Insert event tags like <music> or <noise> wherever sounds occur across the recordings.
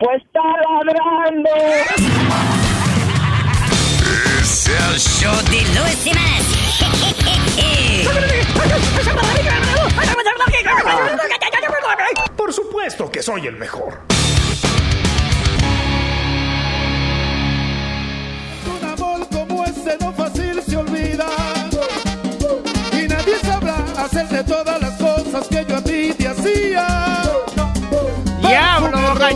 Pues está ladrando. Es el show de Luis Jiménez. Por supuesto que soy el mejor. Un amor como ese no fácil se olvida.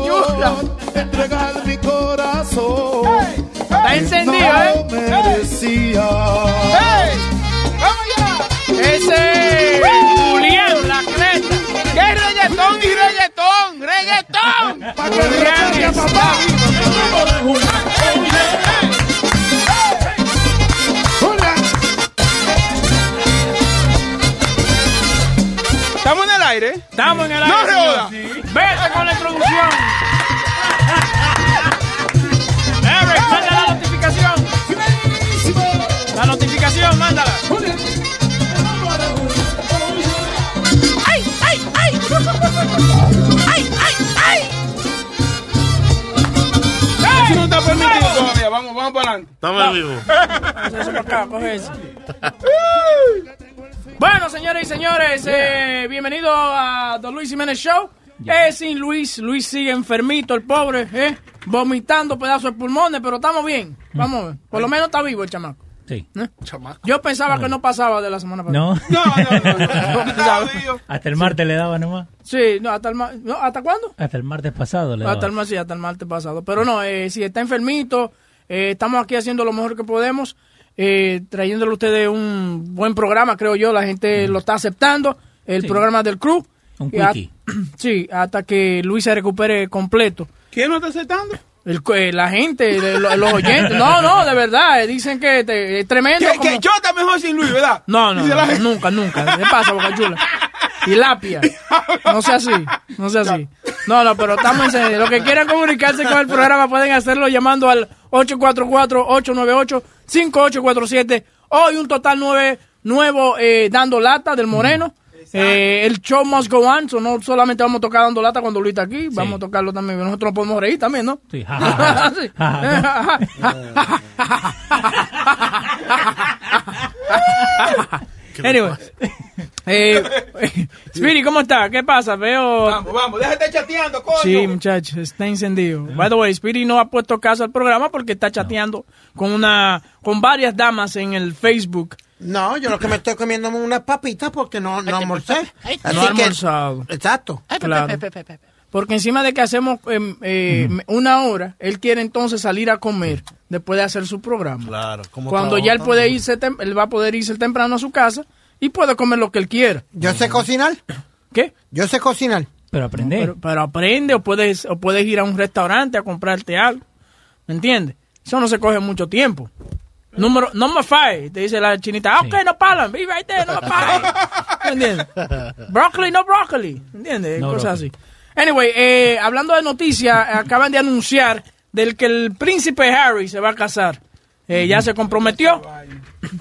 ¡Diablo, boca chula! Entregar mi corazón. Está encendido, no ¿eh? merecía. ¡Ey! Ese Julián, la creta. ¿Qué reggaetón y reggaetón? ¡Reggaetón! Pa' que papá. Aire? Estamos en el aire. ¡No joda! Vete con la introducción. Eric, manda la notificación. La notificación, mándala. ¡Ay, ay, ay! ¡Ay, ay, ay! Eso no está permitido todavía. Vamos, vamos para adelante. Estamos en vivo. <laughs> Eso para acá, coge eso. <laughs> Bueno, señores y señores, eh, bienvenido a The Luis Jiménez Show. Eh, sin Luis, Luis sigue enfermito, el pobre, eh, vomitando pedazos de pulmones, pero estamos bien. Vamos a ver. Por lo menos está vivo el chamaco. Sí. ¿eh? Yo pensaba que no pasaba de la semana pasada. No. No, no, no. <laughs> Hasta el martes le daba nomás. Sí, no, hasta el ma- no, ¿hasta cuándo? Hasta el martes pasado le daba. Hasta el, ma- sí, hasta el martes pasado. Pero no, eh, si está enfermito, eh, estamos aquí haciendo lo mejor que podemos, eh, trayéndole a ustedes un buen programa, creo yo. La gente lo está aceptando, el Sí. programa del club. Un quickie. <clears throat> sí, hasta que Luis se recupere completo. ¿Quién no está aceptando? El, eh, la gente, lo- los oyentes. No, no, de verdad, eh, dicen que te- es tremendo. Que, como- que yo está mejor sin Luis, ¿verdad? No, no, nunca, nunca. ¿Qué pasa, Boca Chula? Y lapia. No sea así, no sea así. No, no, pero estamos en serio. Los que quieran comunicarse con el programa pueden hacerlo llamando al 844-898-5847. Hoy un total nueve, nuevo eh, dando lata del Moreno. Eh, el show must go on, so no solamente vamos a tocar dando lata cuando Luis está aquí, vamos a tocarlo también. Nosotros nos podemos reír también, ¿no? Sí, <laughs> <laughs> ja, <laughs> Eh, <laughs> Speedy, ¿cómo está? ¿Qué pasa? Veo... Vamos, vamos, déjate chateando, coño. Sí, muchachos, está encendido. By the way, Speedy no ha puesto caso al programa porque está chateando con una, con varias damas en el Facebook. No, yo lo que me estoy comiendo es unas papitas porque no, no almorcé. No ha almorzado. Exacto. Claro. Porque encima de que hacemos em, eh, una hora, él quiere entonces salir a comer después de hacer su programa. Claro. como Cuando ya él puede irse, él va a poder irse temprano a su casa y puede comer lo que él quiera. Yo sé cocinar. ¿Qué? Yo sé cocinar. Pero aprende. Pero, pero aprende o puedes, o puedes ir a un restaurante a comprarte algo. ¿Me entiendes? Eso no se coge mucho tiempo. Número, number five, te dice la chinita, "Ah, ok, no palan, be right there, number five. ¿Me entiendes? Broccoli, no broccoli. ¿Me entiendes? No Cosas broccoli. así. Anyway, eh, hablando de noticias, acaban de anunciar del que el príncipe Harry se va a casar. Eh, ya se comprometió.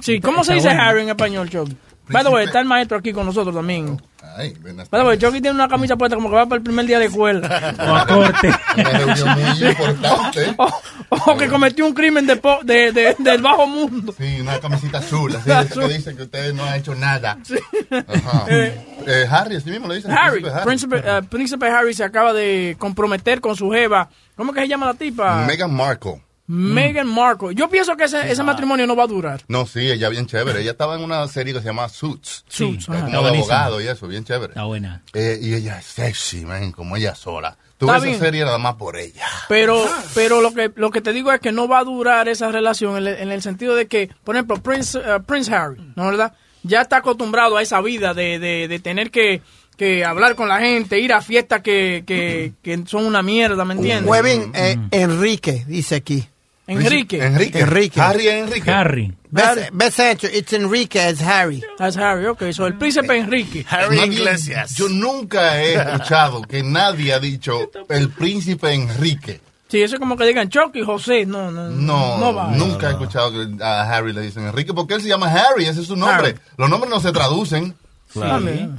Sí, ¿cómo se dice. Harry en español, Chucky? By the way, está el maestro aquí con nosotros también. Ay, buenas By the way, Chucky tiene una camisa puesta como que va para el primer día de escuela. <laughs> O a corte. <laughs> Una reunión muy importante. <laughs> o, o que cometió un crimen de, po- de, de- del bajo mundo. Sí, una camisita azul. Así Azul. que dicen que ustedes no han hecho nada. Ajá. Eh, Harry, así mismo lo dicen. Harry, príncipe príncipe, eh, príncipe Harry se acaba de comprometer con su jeva. ¿Cómo que se llama la tipa? Meghan Markle. Meghan Markle. Yo pienso que ese, ese matrimonio no va a durar. No, sí, ella bien chévere. Ella estaba en una serie que se llama Suits. Suits, como de buenísima. abogado y eso, bien chévere. Está buena. Eh, y ella es sexy, man, como ella sola. Bien. esa serie nada más por ella. Pero, pero lo que lo que te digo es que no va a durar esa relación en el, en el sentido de que, por ejemplo, Prince, eh, Prince Harry, ¿no verdad? Ya está acostumbrado a esa vida de, de, de tener que, que hablar con la gente, ir a fiestas que, que, que son una mierda, ¿me entiendes? Huevín, eh, Enrique, dice aquí. Enrique. Enrique. Enrique. Harry Enrique. Harry. Best, best answer, it's Enrique as Harry. That's Harry, ok. So, el príncipe Enrique. Harry Nadie- Iglesias. Yo nunca he escuchado que nadie ha dicho el príncipe Enrique. Sí, eso es como que digan Chucky, José. No, no, No, no va. nunca he escuchado que a Harry le dicen Enrique porque él se llama Harry, ese es su nombre. Harry. Los nombres no se traducen.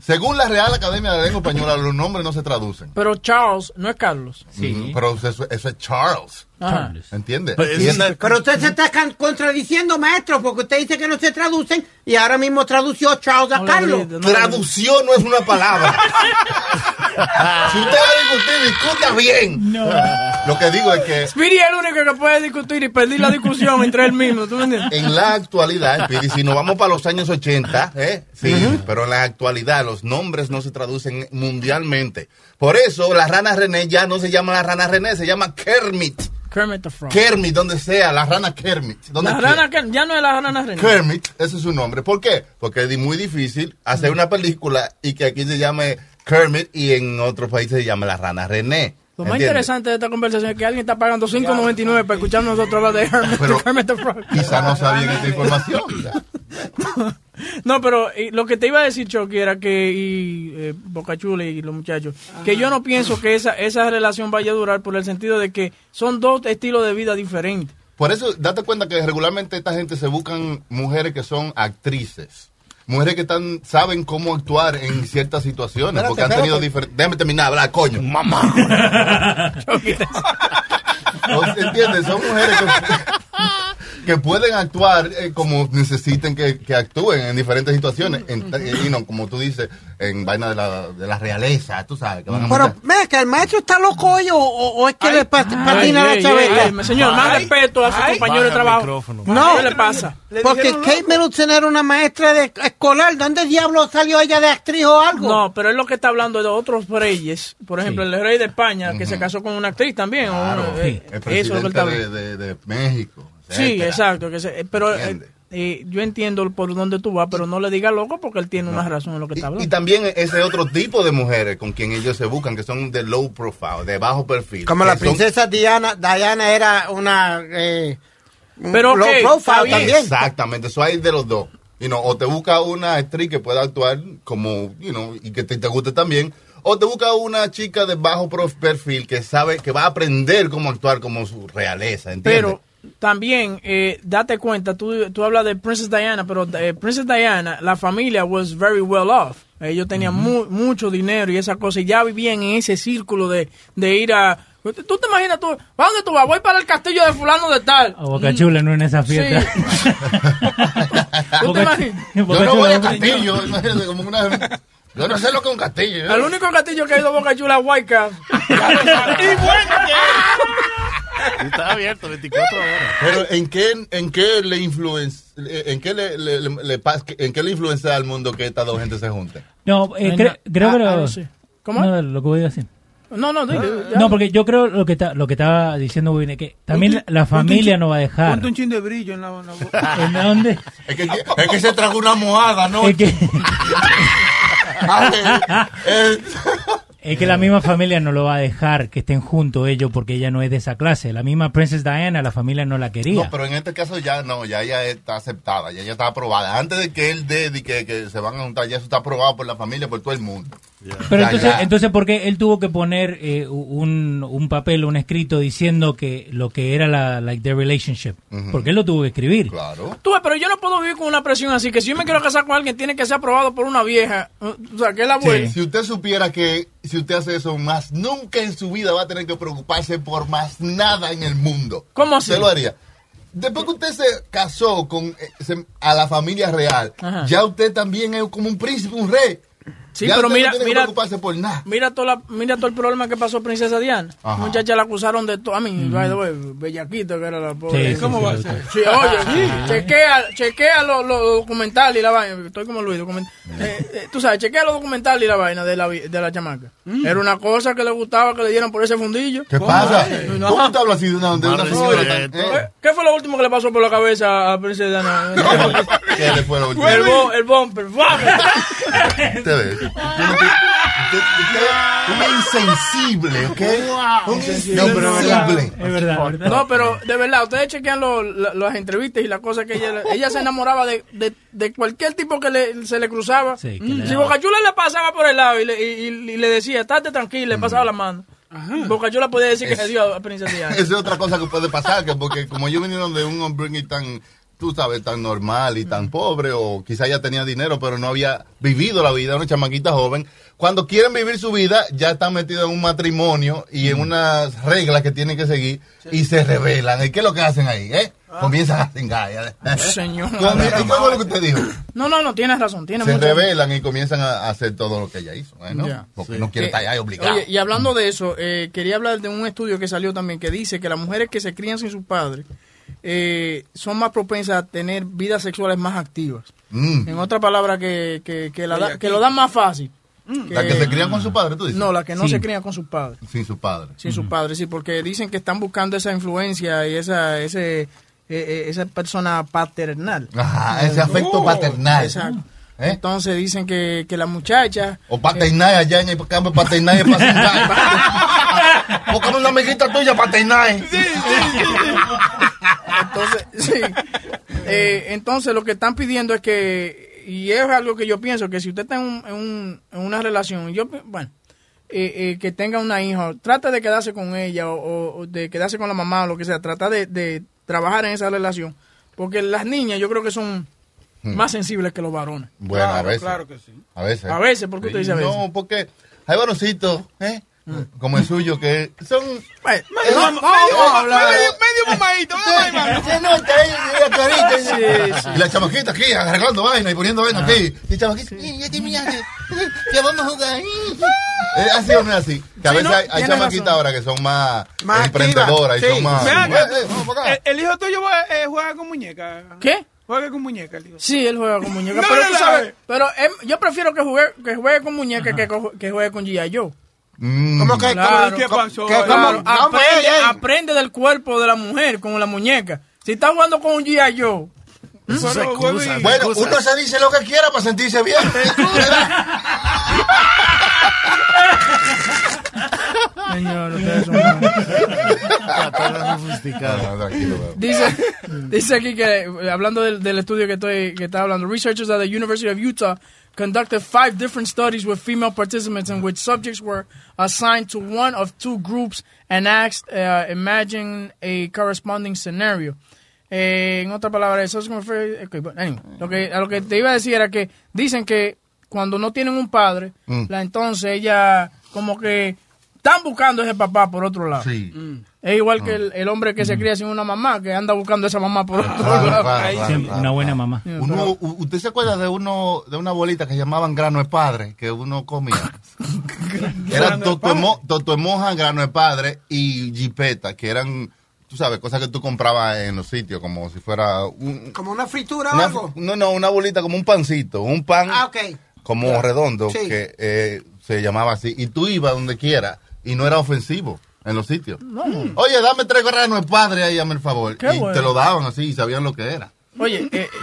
Según la Real Academia de la Lengua Española, los nombres no se traducen. Pero Charles no es Carlos. Mm, Pero eso, eso es Charles. Ajá. ¿Entiendes? Pero Y es es- una- Pero usted se está contradiciendo, maestro, porque usted dice que no se traducen y ahora mismo tradució Charles a Carlos. no Traducción no es una palabra. <laughs> <laughs> si usted va a discutir, discuta bien. Lo que digo es que Speedy es el único que puede discutir y pedir la discusión entre él mismo. ¿Tú entiendes? en la actualidad, Speedy, si nos vamos para los años 80, ¿eh? sí, pero en la actualidad los nombres no se traducen mundialmente. Por eso la rana René ya no se llama la rana René, se llama Kermit. Kermit the Frog. Kermit, donde sea, la rana Kermit. Donde La rana Ker- ya no es la rana René. Kermit, ese es su nombre. ¿Por qué? Porque es muy difícil hacer una película y que aquí se llame Kermit y en otros países se llame la rana René. Lo más ¿Entiendes? interesante de esta conversación es que alguien está pagando 5.99 para escuchar nosotros hablar de Hermit, Pero- Kermit the Frog. Quizá no sabían esta información. <laughs> No, pero y lo que te iba a decir, Chucky, era que, y eh, Boca Chula y los muchachos, que yo no pienso que esa, esa relación vaya a durar por el sentido de que son dos estilos de vida diferentes. Por eso, date cuenta que regularmente esta gente se buscan mujeres que son actrices. Mujeres que están, saben cómo actuar en ciertas situaciones. Espérate, porque han tenido diferentes. Déjame terminar hablar, coño. Mamá. <laughs> ¿Entiendes? Son mujeres que, <laughs> que pueden actuar eh, como necesiten que, que actúen en diferentes situaciones. En- y no, como tú dices, en vaina de la, de la realeza, tú sabes. Que van a Pero, vea que el maestro está loco hoy o, o- o es que le pat- patina Ay, la chaveta. ay, señor, más respeto a su ay, compañero de trabajo. No. ¿Qué le pasa? Le Porque Kate. Middleton era una maestra de escolar. ¿Dónde diablo salió ella de actriz o algo? No, pero es lo que está hablando de otros reyes. Por ejemplo, Sí. el rey de España, que se casó con una actriz también. o Claro, una- eh, el eso es lo que presidente de, de- de México. Sí, exacto. Que se- eh, pero eh, eh, yo entiendo por dónde tú vas, pero no le digas loco porque él tiene una razón en lo que está Y, y hablando. también ese otro tipo de mujeres con quien ellos se buscan, que son de low profile, de bajo perfil. Como la son- princesa Diana, Diana era una... Eh, Pero low profile también. Exactamente, eso hay de los dos. You know, o te busca una actriz que pueda actuar como, you know, y que te, te guste también. O te busca una chica de bajo prof- perfil que sabe, que va a aprender cómo actuar como su realeza, ¿entiendes? Pero también, eh, date cuenta, tú, tú hablas de Princess Diana, pero eh, Princess Diana, la familia was very well off. Ellos tenían mu- mucho dinero y esa cosa, y ya vivían en ese círculo de, de ir a... ¿Tú te imaginas tú? ¿Para dónde tú vas? Voy para el castillo de fulano de tal. A Boca Chula no en esa fiesta. <laughs> ¿Tú te imaginas? Yo no voy Chula, a castillo, imagínate, como una... Yo no sé lo que es un castillo. ¿eh? El único castillo que ha ido a Boca Chula es Castle. <laughs> Y bueno, <laughs> <laughs> Está abierto 24 horas. Pero ¿en qué, en qué le influencia, en qué le, le- le- en qué le influencia al mundo que estas dos gente se junten? No, eh, No, cre- no. creo Ah, que lo, ah, no sé. ¿Cómo? No, lo que voy a decir. No, no, dile. ya. No, porque yo creo lo que está, lo que estaba diciendo Win, es que también la, la familia no va a dejar. Ponte un chin de brillo en la, en la boca. <laughs> ¿En dónde? Es que, es que se tragó una mohada, ¿no? Es que, <laughs> Ah, es que la misma familia no lo va a dejar que estén juntos ellos porque ella no es de esa clase. La misma Princess Diana, la familia no la quería. No, pero en este caso ya no, ya ella está aceptada, ya ella está aprobada. Antes de que él dé, de que, que se van a juntar, ya eso está aprobado por la familia, por todo el mundo. Pero Ya, entonces, ya. entonces, ¿por qué él tuvo que poner eh, un, un papel, un escrito diciendo que lo que era la like their relationship? Porque él lo tuvo que escribir. Claro. Tú ves, pero yo no puedo vivir con una presión así, que si yo me quiero casar con alguien, tiene que ser aprobado por una vieja. O sea, que es la abuela. Si usted supiera que si usted hace eso más, nunca en su vida va a tener que preocuparse por más nada en el mundo. ¿Cómo así? Usted lo haría. Después que usted se casó con eh, se- a la familia real, Ajá. ya usted también es como un príncipe, un rey. Sí, Ya pero mira, no tiene que mira, preocuparse por nada. mira, toda la- mira todo el problema que pasó Princesa Diana. Ajá. Muchacha la acusaron de todo. A mí, by the way, bellaquita que era la pobre. Sí, ¿Cómo sí, va a ser? Sí, oye, <laughs> chequea, chequea los los documentales y la vaina. Estoy como Luis. document- eh, eh, tú sabes, chequea los documentales y la vaina de la, de la chamaca. Era una cosa que le gustaba que le dieran por ese fundillo. ¿Qué pasa? No. ¿Cómo te hablas así de una, de una señora tan- eh? ¿Qué- ¿Qué fue lo último que le pasó por la cabeza a Princesa Diana? <laughs> ¿Qué le fue lo último? el, el bumper. ¡Vamos! Ustedes, yo Un insensible, ¿ok? Un No, pero es verdad, insensible. Es verdad, verdad. No, pero de verdad, ustedes chequean lo- la- las entrevistas y las cosas que ella... Ella se enamoraba de, de, de cualquier tipo que le- se le cruzaba. Sí, que Mm, le si. Bocachula le pasaba por el lado y le, y, y- y le decía, estate tranquilo, le pasaba la mano. Bocachula podía decir que Es- se dio a Princesa Diana. Esa <laughs> es otra cosa que puede pasar, que porque como ellos vinieron de un hombre tan, tú sabes, tan normal y tan pobre, o quizá ya tenía dinero, pero no había vivido la vida, una chamaquita joven, cuando quieren vivir su vida, ya están metidos en un matrimonio y en unas reglas que tienen que seguir y se rebelan. ¿Y qué es lo que hacen ahí? Eh? Comienzan a cingar. Señor. ¿Y cómo es lo que usted dijo? No, no, no, tienes razón. Se mucha- rebelan y comienzan a hacer todo lo que ella hizo, ¿eh, ¿no? Porque no quiere Eh, estar allá obligado. Oye, y hablando de eso, eh, quería hablar de un estudio que salió también que dice que las mujeres que se crían sin sus padres eh, son más propensas a tener vidas sexuales más activas. Mm. En otra palabra, que, que, que, la da- que lo dan más fácil. La que se crían con su padre, tú dices. No, la que no Sí. se crían con sus padres. Sin su padre. Sin sus padres, sí, porque dicen que están buscando esa influencia y esa, ese, eh, eh, esa persona paternal. Ajá, ese afecto paternal. Exacto. ¿Eh? Entonces dicen que, que la muchacha... O paternal allá en el campo, paternal <laughs> es. Búscame una amiguita tuya, paternal. Entonces, sí. Eh, entonces, lo que están pidiendo es que, y es algo que yo pienso, que si usted está en, un- en un- en una relación, yo, bueno, eh, eh, que tenga una hija, trata de quedarse con ella o, o de quedarse con la mamá o lo que sea, trata de, de trabajar en esa relación, porque las niñas yo creo que son más sensibles que los varones. Bueno, a veces. claro que sí. A veces. A veces, ¿por qué usted dice a veces? No, porque hay varoncitos, ¿eh? Como el suyo, que son... Bueno, Medio, mamadito, la carita. Y la chamaquita aquí, arreglando vaina y poniendo vaina aquí. Y chamaquita, "Eh, ya te miraste, ya vamos a jugar. Es <laughs> así o no es así. Que a veces hay, chamaquitas ahora que son más, emprendedoras y son más... Eh, eh, el, hijo tuyo juega, eh, con muñeca. ¿Qué? Juega con muñeca, el hijo. Sí, él juega con muñeca. Pero tú sabes, eh. pero em- yo prefiero que juegue, que juegue con muñeca que juegue con G.I. Joe. Mm. ¿Cómo que? Claro. ¿Qué pasó? que- Claro, aprende, del cuerpo de la mujer con la muñeca. Si está jugando con un G.I. Joe, Bueno, excusa. uno se dice lo que quiera para sentirse bien. <laughs> señor, ustedes son- bro. dice, dice aquí que, hablando del, del estudio que estoy que está hablando, researchers at the University of Utah conducted five different studies with female participants in which subjects were assigned to one of two groups and asked, uh, imagine a corresponding scenario. Eh, en otra palabra, eso es como fue- ok, bueno, anyway, lo que, a lo que te iba a decir era que dicen que cuando no tienen un padre, Mm. la, entonces ella como que están buscando ese papá por otro lado. Sí. Es igual que el, el hombre que se cría sin una mamá, que anda buscando a esa mamá por otro Claro, lado. claro, Ahí claro, Siempre claro, una buena claro. mamá. Uno, ¿Usted se acuerda de uno de una bolita que llamaban grano de padre que uno comía? <laughs> Era Grano de toto, padre. emo- toto emoja, grano de padre y jipeta, que eran, tú sabes, cosas que tú comprabas en los sitios, como si fuera un, Como una fritura o una- algo. no, no, una bolita como un pancito, un pan Ah, ok. como redondo Sí. que eh, se llamaba así. Y tú ibas donde quiera y no era ofensivo en los sitios. Oye, dame tres granos de padre ahí, dame el favor. Qué y bueno. te lo daban así y sabían lo que era. Oye, eh, <laughs>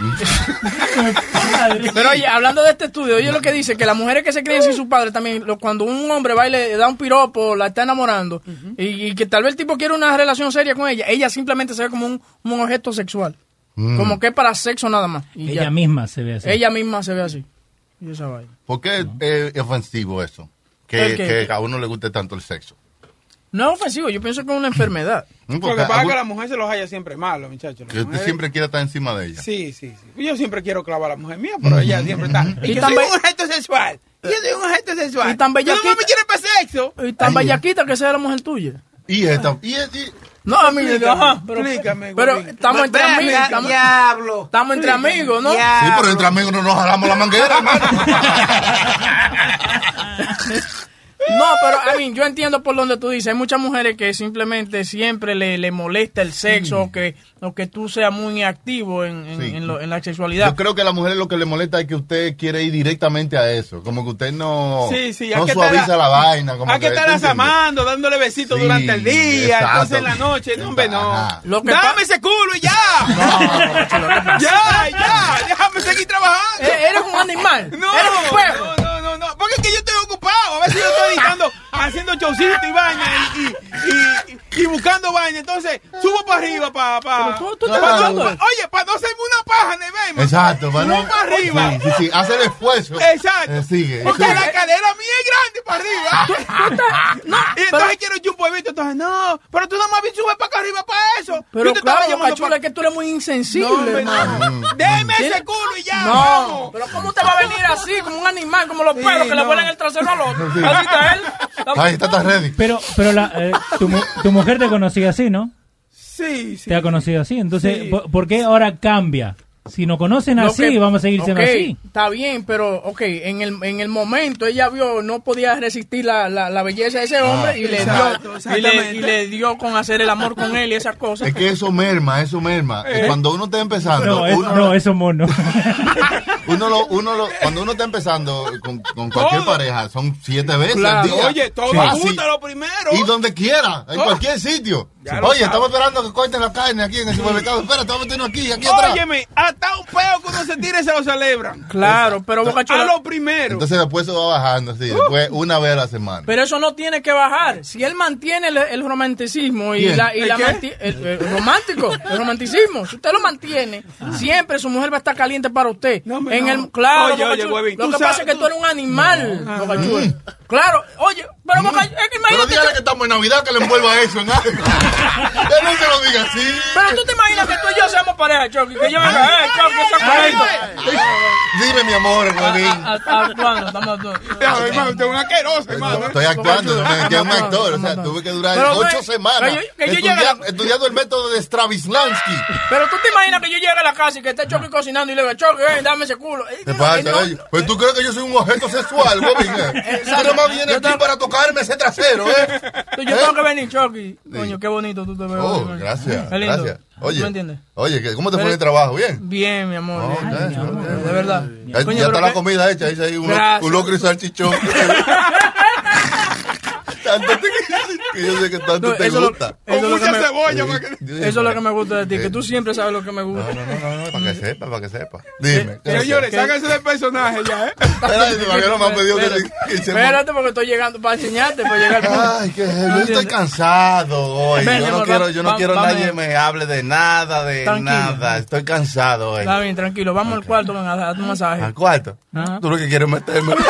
pero oye, hablando de este estudio, oye lo que dice, que las mujeres que se crían sin su padre también, lo- cuando un hombre va y le da un piropo, la está enamorando, y, y que tal vez el tipo quiere una relación seria con ella, ella simplemente se ve como un, un objeto sexual. Mm. Como que para sexo nada más. Y Ella ya. misma se ve así. Ella misma se ve así. Y esa vaina. ¿Por qué es ofensivo eso? Que, a uno le guste tanto el sexo. No es ofensivo, yo pienso que es una enfermedad. <laughs> Mm, Porque pasa algún- que la mujer se los haya siempre malos, muchachos. Que usted siempre quiere estar encima de ella. Sí, sí, sí. Yo siempre quiero clavar a la mujer mía, pero ella siempre está. <laughs> Y Y tan soy un objeto sexual. Yo soy un objeto sexual. Y tan Tú bellaquita. no me quieres para sexo. Y tan bellaquita que sea la mujer tuya. Y esta, y, y- No, a mí, Explícame, ajá, pero, explícame, pero estamos entre amigos. Estamos, Diablo. estamos entre amigos, ¿no? sí, pero entre amigos no nos jalamos la manguera, hermano. <laughs> No, pero a mí, yo entiendo por donde tú dices. Hay muchas mujeres que simplemente siempre le, le molesta el sexo o, que, o que tú seas muy activo en, en, Sí. en lo- en la sexualidad. Yo creo que a la mujer lo que le molesta es que usted quiere ir directamente a eso. Como que usted no, Sí, sí, no que suaviza estar- la vaina. Como Hay que ¿tú estarlas entiendes? amando, dándole besitos Sí, durante el día, exacto. entonces en la noche. No, hombre, no. Lo que Dame ese culo y ya. ya, ya. Déjame seguir trabajando. Eh, Eres un animal. No, Eres un perro. no, no, no, no. Porque es que yo estoy ocupado. A veces yo estoy editando, <laughs> haciendo showcito y vaina y, y, y, y buscando vaina. Entonces, subo para arriba para... Pa, Pero tú- tú oye, para no hacerme una paja, Neveima. Exacto, para no. Subo para arriba. Sí, sí, sí, hace el esfuerzo. Exacto. Eh, sigue. Porque sigue. la cadera mía es grande para arriba. <laughs> y entonces quiero yo un huevito. Entonces, no, pero tú no me subes para acá arriba para eso. Pero yo te estaba claro, llamando Boca Chula, pa- es que tú eres muy insensible, No, hermano. no. Deme ese culo y ya, No, vamos. pero ¿cómo te va a venir así, como un animal, como los perros que le no. vuelan el trasero al otro? Sí. Así está él. <laughs> Ahí está, está ready. Pero, pero la, eh, tu, tu mujer te conocía así, ¿no? Sí, sí. Te ha conocido así. Entonces, Sí. ¿por, por qué ahora cambia? Si nos conocen así, que- vamos a seguir siendo así. Está bien, pero, ok, en el, en el momento ella vio, no podía resistir la, la, la belleza de ese hombre y, le dio, y, le, y le dio con hacer el amor con él y esas cosas. Es que eso merma, eso merma. Eh. Cuando uno está empezando, No, es, uno, no, eso mono. <laughs> uno lo, uno lo, cuando uno está empezando con, con cualquier Todo. pareja, son siete veces Claro. al día. Oye, todo junto lo primero. Y donde quiera, en Oh. cualquier sitio. Oye, estamos esperando que corten la carne aquí en el supermercado. Espérate, vamos a meternos aquí, aquí atrás. Óyeme, hasta un peo que uno se tire se lo celebran. Claro, pero Boca A Chula, lo primero. Entonces después se va bajando así, después una vez a la semana. pero eso no tiene que bajar. Si él mantiene el, el romanticismo y ¿Quién? la, y ¿El la qué? manti- el, el romántico, el romanticismo, si usted lo mantiene, siempre su mujer va a estar caliente para usted. No, en no. el, claro, Oye, Boca oye, Chula, lo que sabes- pasa es que tú eres un animal, Boca Chula. Claro, oye, pero Boca, es que Pero imagínate dígale que- que estamos en Navidad que le envuelva eso en algo. <laughs> Él no se lo diga así. Pero tú te imaginas que tú y yo seamos pareja, Chucky, que yo venga, eh, Chucky, esa cuarenta. Dime, mi amor, ah, Actuando, estamos actuando. Hermano, usted es un asqueroso, hermano. Estoy actuando, me que es un actor. O sea, tuve que durar Pero, ocho semanas que yo- que yo estudia- llegue a- estudiando el método de Stravislansky. Pero tú te imaginas que yo llegue a la casa y que esté Chucky cocinando y le diga, Chucky, ven, dame ese culo. Eh, ¿Qué pasa? eh? Pues tú crees que yo soy un objeto sexual, huevín. Eh? Yo aquí para tocarme ese trasero, ¿eh? <laughs> Yo ¿Eh? tengo que venir, Chucky. Coño, qué bonito tú te ves. Oh, gracias, Qué lindo. gracias. ¿Tú Oye, entiendes? oye, ¿qué- ¿cómo te fue el trabajo? ¿Bien? Bien, mi amor. Oh, mi de verdad. Ya, está la comida hecha, dice ahí Gracias. un locro y salchichón. <laughs> que yo sé que tanto No, te eso lo- gusta. eso es lo que mucha me- cebolla. Para que- Eso es lo que me gusta de ti, que tú siempre sabes lo que me gusta. No, no, no, no, para que sepa, para que sepa. Dime. ¿qué Señores, sáquense del personaje ya, ¿eh? <laughs> Espérate, todavía no me han pedido que, Espérate, que se Espérate porque estoy llegando para enseñarte, para llegar. Ay, que ¿No yo estoy cansado hoy. Ven, yo no quiero, yo no va- quiero nadie me hable de nada, de Tranquilo. nada. Estoy cansado hoy. Está bien, tranquilo. Vamos al cuarto, ven a un masaje. Al cuarto. Tú lo que quieres meterme. <laughs>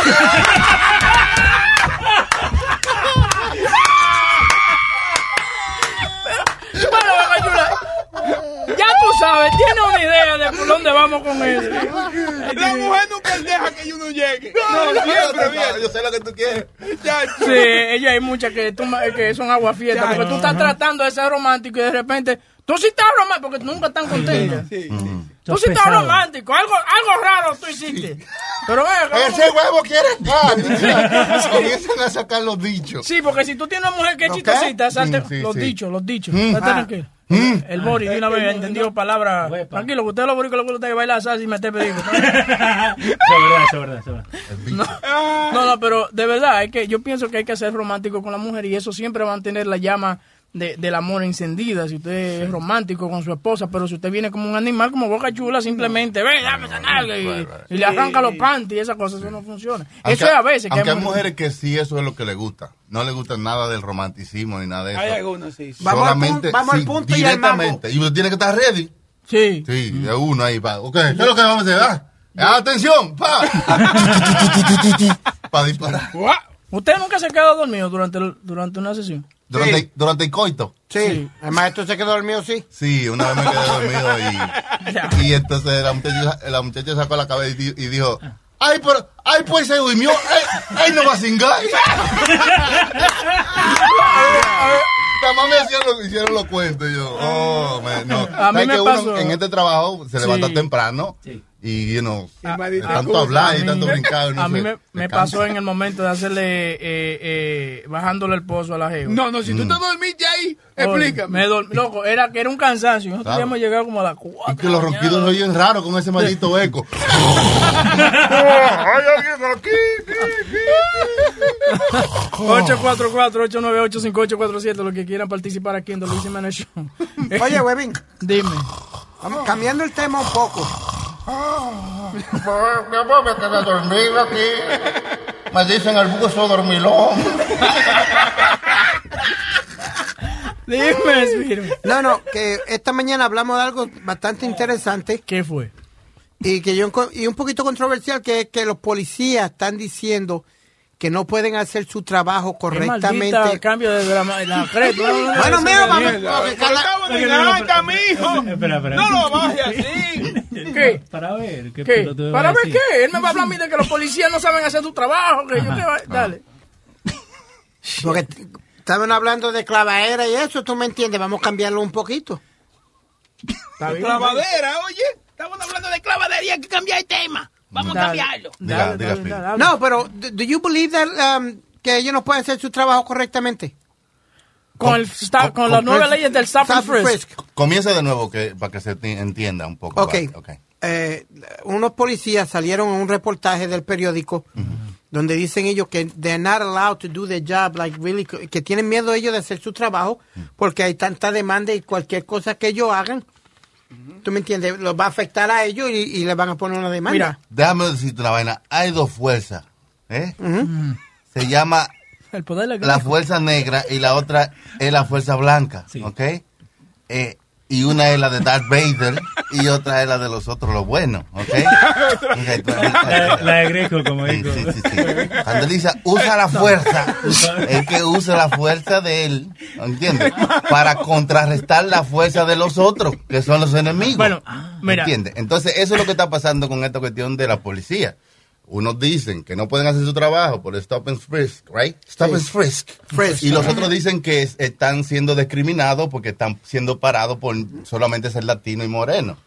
dónde vamos con eso. <laughs> La mujer nunca deja que uno llegue. No, siempre viene. Yo sé lo que tú quieres. Sí, ella hay muchas que, tú- que son aguafiestas, Ya, porque tú estás tratando de ser romántico y de repente tú sí estás romántico, porque nunca están contentas. Sí. Tú Sos sí estás romántico, algo, algo raro tú hiciste. Pero venga, Ese huevo quiere estar. Comienzan a sacar los dichos. Sí, porque si tú tienes una mujer que es ¿Lo chistosita, salte sí, los sí. dichos, los dichos. Mm. Estate El Boris de una vez entendió palabras. Tranquilo, que usted lo le gusta que bailar salsa y meter perico. <laughs> Eso es verdad, eso es verdad, eso es verdad. No, no, pero de verdad, es que yo pienso que hay que ser romántico con la mujer y eso siempre va a mantener la llama de, del amor encendida. Si usted es romántico con su esposa, pero si usted viene como un animal, como boca chula, simplemente ve, dame esa nalga y, y le arranca los panties y esas cosas, eso no funciona. Aunque- eso es a veces que Aunque hay mujeres- que sí, eso es lo que les gusta. No les gusta nada del romanticismo ni nada de eso. Hay algunos, sí. sí. Vamos al Solamente, vamos al punto y al directamente. Y usted tiene que estar ready. Sí. Sí, de uno ahí. Pa. Ok, ¿qué es lo que vamos a hacer? ah? ¡Atención! ¡Pa! <laughs> Para disparar. ¿Usted nunca se quedó dormido durante, durante una sesión? Durante, Sí. durante el coito. Sí. El maestro se quedó dormido, sí. Sí, una vez me quedé dormido y, <laughs> y entonces la muchacha, la muchacha sacó la cabeza y, di- y dijo, ay, pero, ay, pues se durmió, ay, ay, no va a cingar. La <laughs> mamá me hicieron, lo- hicieron los cuentos y yo, oh, man, no. A mí ¿Sabes me que uno pasó- en este trabajo se Sí. levanta temprano Sí. Y, you know, tanto hablar y tanto brincar. no a mí me, pasó en el momento de hacerle, eh, eh, bajándole el pozo a la jeva. No, no, si tú te dormiste ahí, explícame. Me dormí, loco, era que era un cansancio. Nosotros habíamos llegado como a las 4. Y que los ronquidos se oyen raros con ese maldito <laughs> eco. ¡Hay alguien aquí! 844-898-5847, <laughs> los que quieran participar aquí en The Luis Show. Oye, Webin, <laughs> Dime. vamos cambiando el tema un poco. Mi amor, me quedé dormido aquí. Me dicen el buzo dormilón. <laughs> Dime, Spiro. No, no, que esta mañana hablamos de algo bastante interesante. ¿Qué fue? Y que yo y un poquito controversial que es que los policías están diciendo que no pueden hacer su trabajo Qué maldita correctamente. cambio de la creta. <laughs> Bueno, mira, vamos, estamos de mijo. No lo bajes así. ¿Qué? Para ver. ¿Qué, ¿Para ver qué? Él me va a hablar a mí de que los policías no saben hacer su trabajo. Que yo qué va- Dale. Porque estaban hablando de clavadera y eso, tú me entiendes, vamos a cambiarlo un poquito. Está bien. Clavadera, oye. Estamos hablando de clavadera y hay que cambiar el tema. Vamos a cambiarlo. Diga, diga. No, pero do, you believe that, um, que ellos no pueden hacer su trabajo correctamente? Con, el con con- las pres- leyes del stop and Stop and frisk. frisk. Comienza de nuevo que, para que se ti- entienda un poco. Ok. Right, ok. Eh, unos policías salieron en un reportaje del periódico donde dicen ellos que they're not allowed to do their job, like really, que tienen miedo ellos de hacer su trabajo porque hay tanta demanda y cualquier cosa que ellos hagan, tú me entiendes, los va a afectar a ellos y, y les van a poner una demanda. Mira, Déjame decirte una vaina. Hay dos fuerzas. ¿eh? Se llama el poder la fuerza negra y la otra es la fuerza blanca. Sí. ¿Ok? Eh, y una es la de Darth Vader y otra es la de los otros, los buenos. ¿Ok? <laughs> La, la de Greco, como Sí, digo. sí, sí, sí. Cuando él dice usa la fuerza, <laughs> es que usa la fuerza de él, ¿entiendes? Para contrarrestar la fuerza de los otros, que son los enemigos. Bueno, mira. ¿Entiendes? Entonces, eso es lo que está pasando con esta cuestión de la policía. Unos dicen que no pueden hacer su trabajo por stop and frisk, right? Stop Sí. and frisk. Frisk. Y los otros dicen que es- están siendo discriminados porque están siendo parados por solamente ser latino y moreno.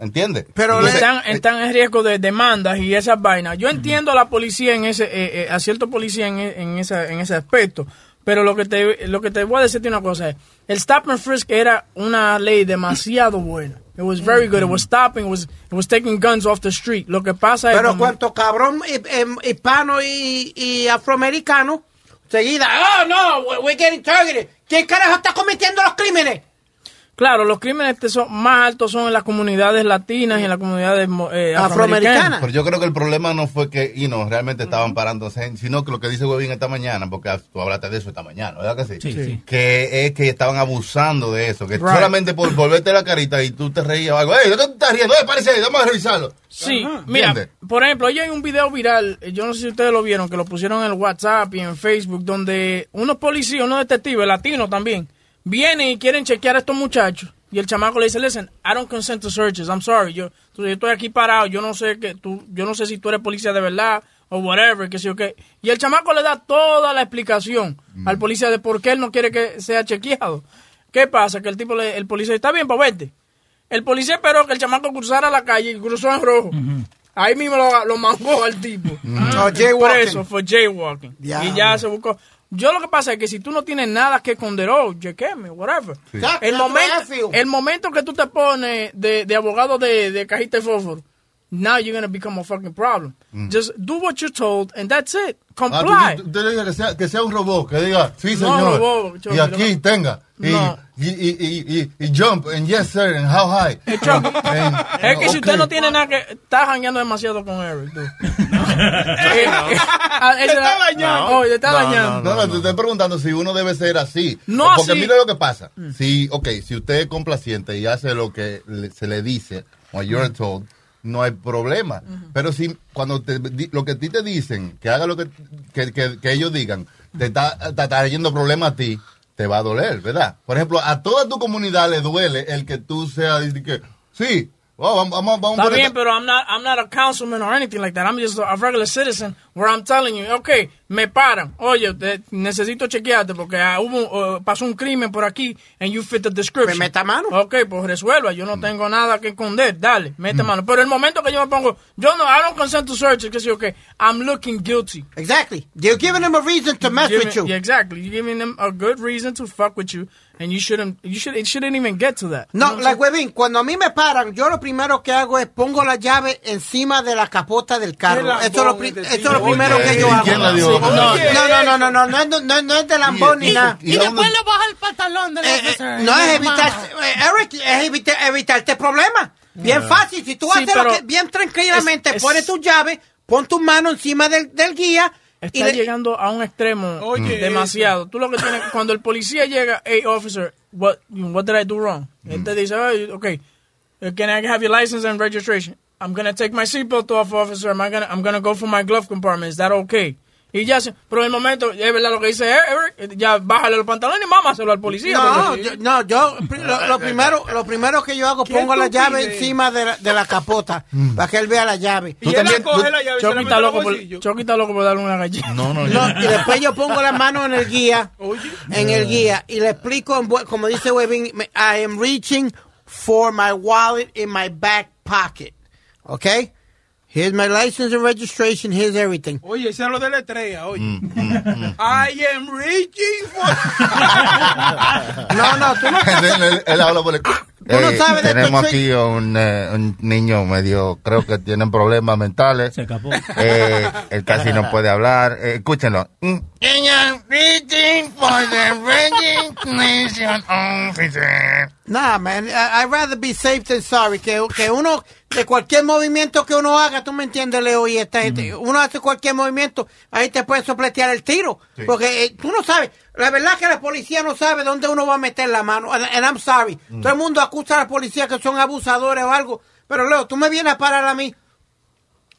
¿Entiendes? Pero Entonces, están, están en riesgo de demandas y esas vainas. Yo entiendo a la policía en ese, eh, eh, a cierto policía en, en, esa, en ese aspecto, pero lo que te, lo que te voy a decirte una cosa es, el stop and frisk era una ley demasiado buena. It was very good. It was mm. stopping. It was, it was taking guns off the street. Lo que pasa es Pero cuánto cabrón hispano y, y afroamericano, seguida, oh no, we- we're getting targeted. ¿Quién carajo está cometiendo los crímenes? Claro, los crímenes son más altos son en las comunidades latinas y en las comunidades eh, Afroamericanas. afroamericanas. Pero yo creo que el problema no fue que, you know, realmente estaban parándose, sino que lo que dice Webin esta mañana, porque tú hablaste de eso esta mañana, ¿verdad que sí? Sí, sí. Que es que estaban abusando de eso, que Right. solamente por volverte la carita y tú te reías o algo, ¡Ey, ¿de qué tú estás riendo? ¡Eh, parece vamos a revisarlo! Sí, mira, por ejemplo, hoy hay un video viral, eh, yo no sé si ustedes lo vieron, que lo pusieron en el WhatsApp y en Facebook, donde unos policías, unos detectives, latinos también, vienen y quieren chequear a estos muchachos. Y el chamaco le dice, listen, I don't consent to searches, I'm sorry, yo, yo estoy aquí parado, yo no sé que tú, yo no sé si tú eres policía de verdad o whatever, que sé yo qué. Y el chamaco le da toda la explicación al policía de por qué él no quiere que sea chequeado. ¿Qué pasa? Que el tipo, le, el policía, está bien, pues vete. El policía esperó que el chamaco cruzara la calle y cruzó en rojo. Ahí mismo lo, lo mangó al tipo. Oh, jaywalking. Preso, fue jaywalking. Y ya se buscó. Yo lo que pasa es que si tú no tienes nada que esconder, oh, chequeme, whatever. El, momento, el momento que tú te pones de, de abogado de, de cajita de fósforo, now you're going to become a fucking problem. Just do what you're told and that's it. Ah, Comply. tú- tú- digas que sea, que sea un robot, que diga, sí, No, señor. robot, y aquí no. tenga. Y, No. y, y, y, y, y jump, and yes, sir, and how high. <laughs> And- es que si usted no tiene nada que... Está jangueando demasiado con Eric, tú. <laughs> Eh, ah, está dañando. Oh, está No, dañando. No, no, te estoy preguntando si uno debe ser así. No Porque así. mira lo que pasa. Si, ok, si usted es complaciente y hace lo que le- se le dice, o you're told, no hay problema. Pero si cuando te, di- lo que a ti te dicen, que haga lo que, que, que- que ellos digan, te está, te está trayendo problema a ti, te va a doler, ¿verdad? Por ejemplo, a toda tu comunidad le duele el que tú seas, que, sí, oh, Está por bien, esta- pero I'm not, I'm not a councilman or anything like that. I'm just a regular citizen where I'm telling you, okay, me paran. Oye, te- necesito chequearte porque ah, hubo, uh, pasó un crimen por aquí and you fit the description. Me meta mano. Ok, pues resuelva. Yo no tengo nada que esconder. Dale, mete mano. Pero el momento que yo me pongo, yo no, I don't consent to search, que sí, okay, I'm looking guilty. Exactly. You're giving them a reason to mess Giving- with you. Yeah, exactly. You're giving them a good reason to fuck with you and you shouldn't, you should, it shouldn't even get to that. No, like Webin, cuando a mí me paran, yo lo primero que hago es pongo la llave encima de la capota del carro. Eso es lo, pri- eso es lo primero que yo ¿y hago. quién la dio? Sí, no, no, no, no, no, no, no, es- no, es de lambón ni nada. y- dónde- le baja el pantalón del Eh, eh, no es evitar, eh, Eric, es evitar, evitarte problemas. Bien fácil, si tú haces lo que bien tranquilamente es- es- pones tu llave, pon tu mano encima del, del guía Está le- llegando a un extremo Oye, demasiado. Tú lo que tienes, <laughs> cuando el policía llega, hey officer, what, what did I do wrong? Él te dice, oh, okay, uh, can I have your license and registration? I'm gonna take my seatbelt off, officer. I'm gonna, I'm gonna go for my glove compartment. Is that okay? Y ya, se- pero en el momento, es verdad lo que dice Eric, ya bájale los pantalones y mámaselo al policía. No, yo, no, yo lo, lo primero, lo primero que yo hago, pongo la llave encima de la, de la capota para que él vea la llave. Y él la coge la llave está en el loco por, bolsillo. Chucky está loco por darle una galleta. No, no, No, y después yo pongo la mano en el guía, Oye. en el guía, y le explico, como dice Webin, me- I am reaching for my wallet in my back pocket. Okay? Here's my license and registration, here's everything. Oye, ese es lo de la estrella, oye. Mm, mm, I am reaching for... <laughs> No, no, tú no <laughs> él, él- él habla por el... Tú no sabes de tenemos aquí un, eh, un niño medio, creo que tienen problemas mentales. Se escapó. Eh, él casi no puede hablar. Eh, escúchenlo. Mm. Nah, man, I- I'd rather be safe than sorry. Que, que uno, de cualquier movimiento que uno haga, tú me entiendes, Leo, y esta gente, uno hace cualquier movimiento, ahí te pueden sopletear el tiro. Porque eh, tú no sabes, la verdad que la policía no sabe dónde uno va a meter la mano. And, and I'm sorry. Todo el mundo acusa a la policía que son abusadores o algo. Pero Leo, tú me vienes a parar a mí.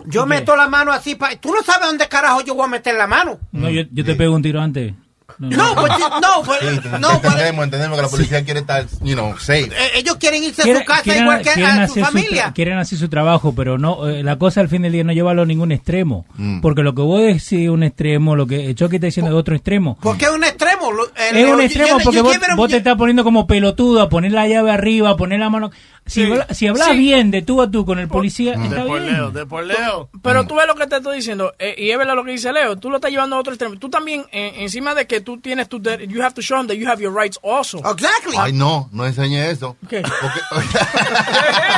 Yo meto la mano así, pa- tú no sabes dónde carajo yo voy a meter la mano. No, yo, yo te pego un tiro antes. No, no. No, pues, no, pues, Sí, no, pues, entendemos, entendemos que la policía quiere estar, you know, safe. eh, ellos quieren irse a su casa quieren- igual que quieren a su familia. quieren hacer su trabajo, pero no eh, la cosa al fin del día no llevarlo a ningún extremo. Mm. Porque lo que vos decís es un extremo, lo que Chucky está diciendo es otro extremo. Porque es un extremo. Lo- eh, Es un you- extremo porque vos, vos te estás poniendo como pelotudo a poner la llave arriba, a poner la mano. Si, Sí. si hablas Sí. bien de tú a tú con el policía, está De por bien. Leo, de por Leo. Pero tú ves lo que te estoy diciendo, eh, y es verdad lo que dice Leo, tú lo estás llevando a otro extremo. Tú también, eh, encima de que tú tienes tu, you have to show them that you have your rights also. Exactly. Ay, no, no enseñe eso. ¿Qué? Porque, <laughs> <laughs> ¿Qué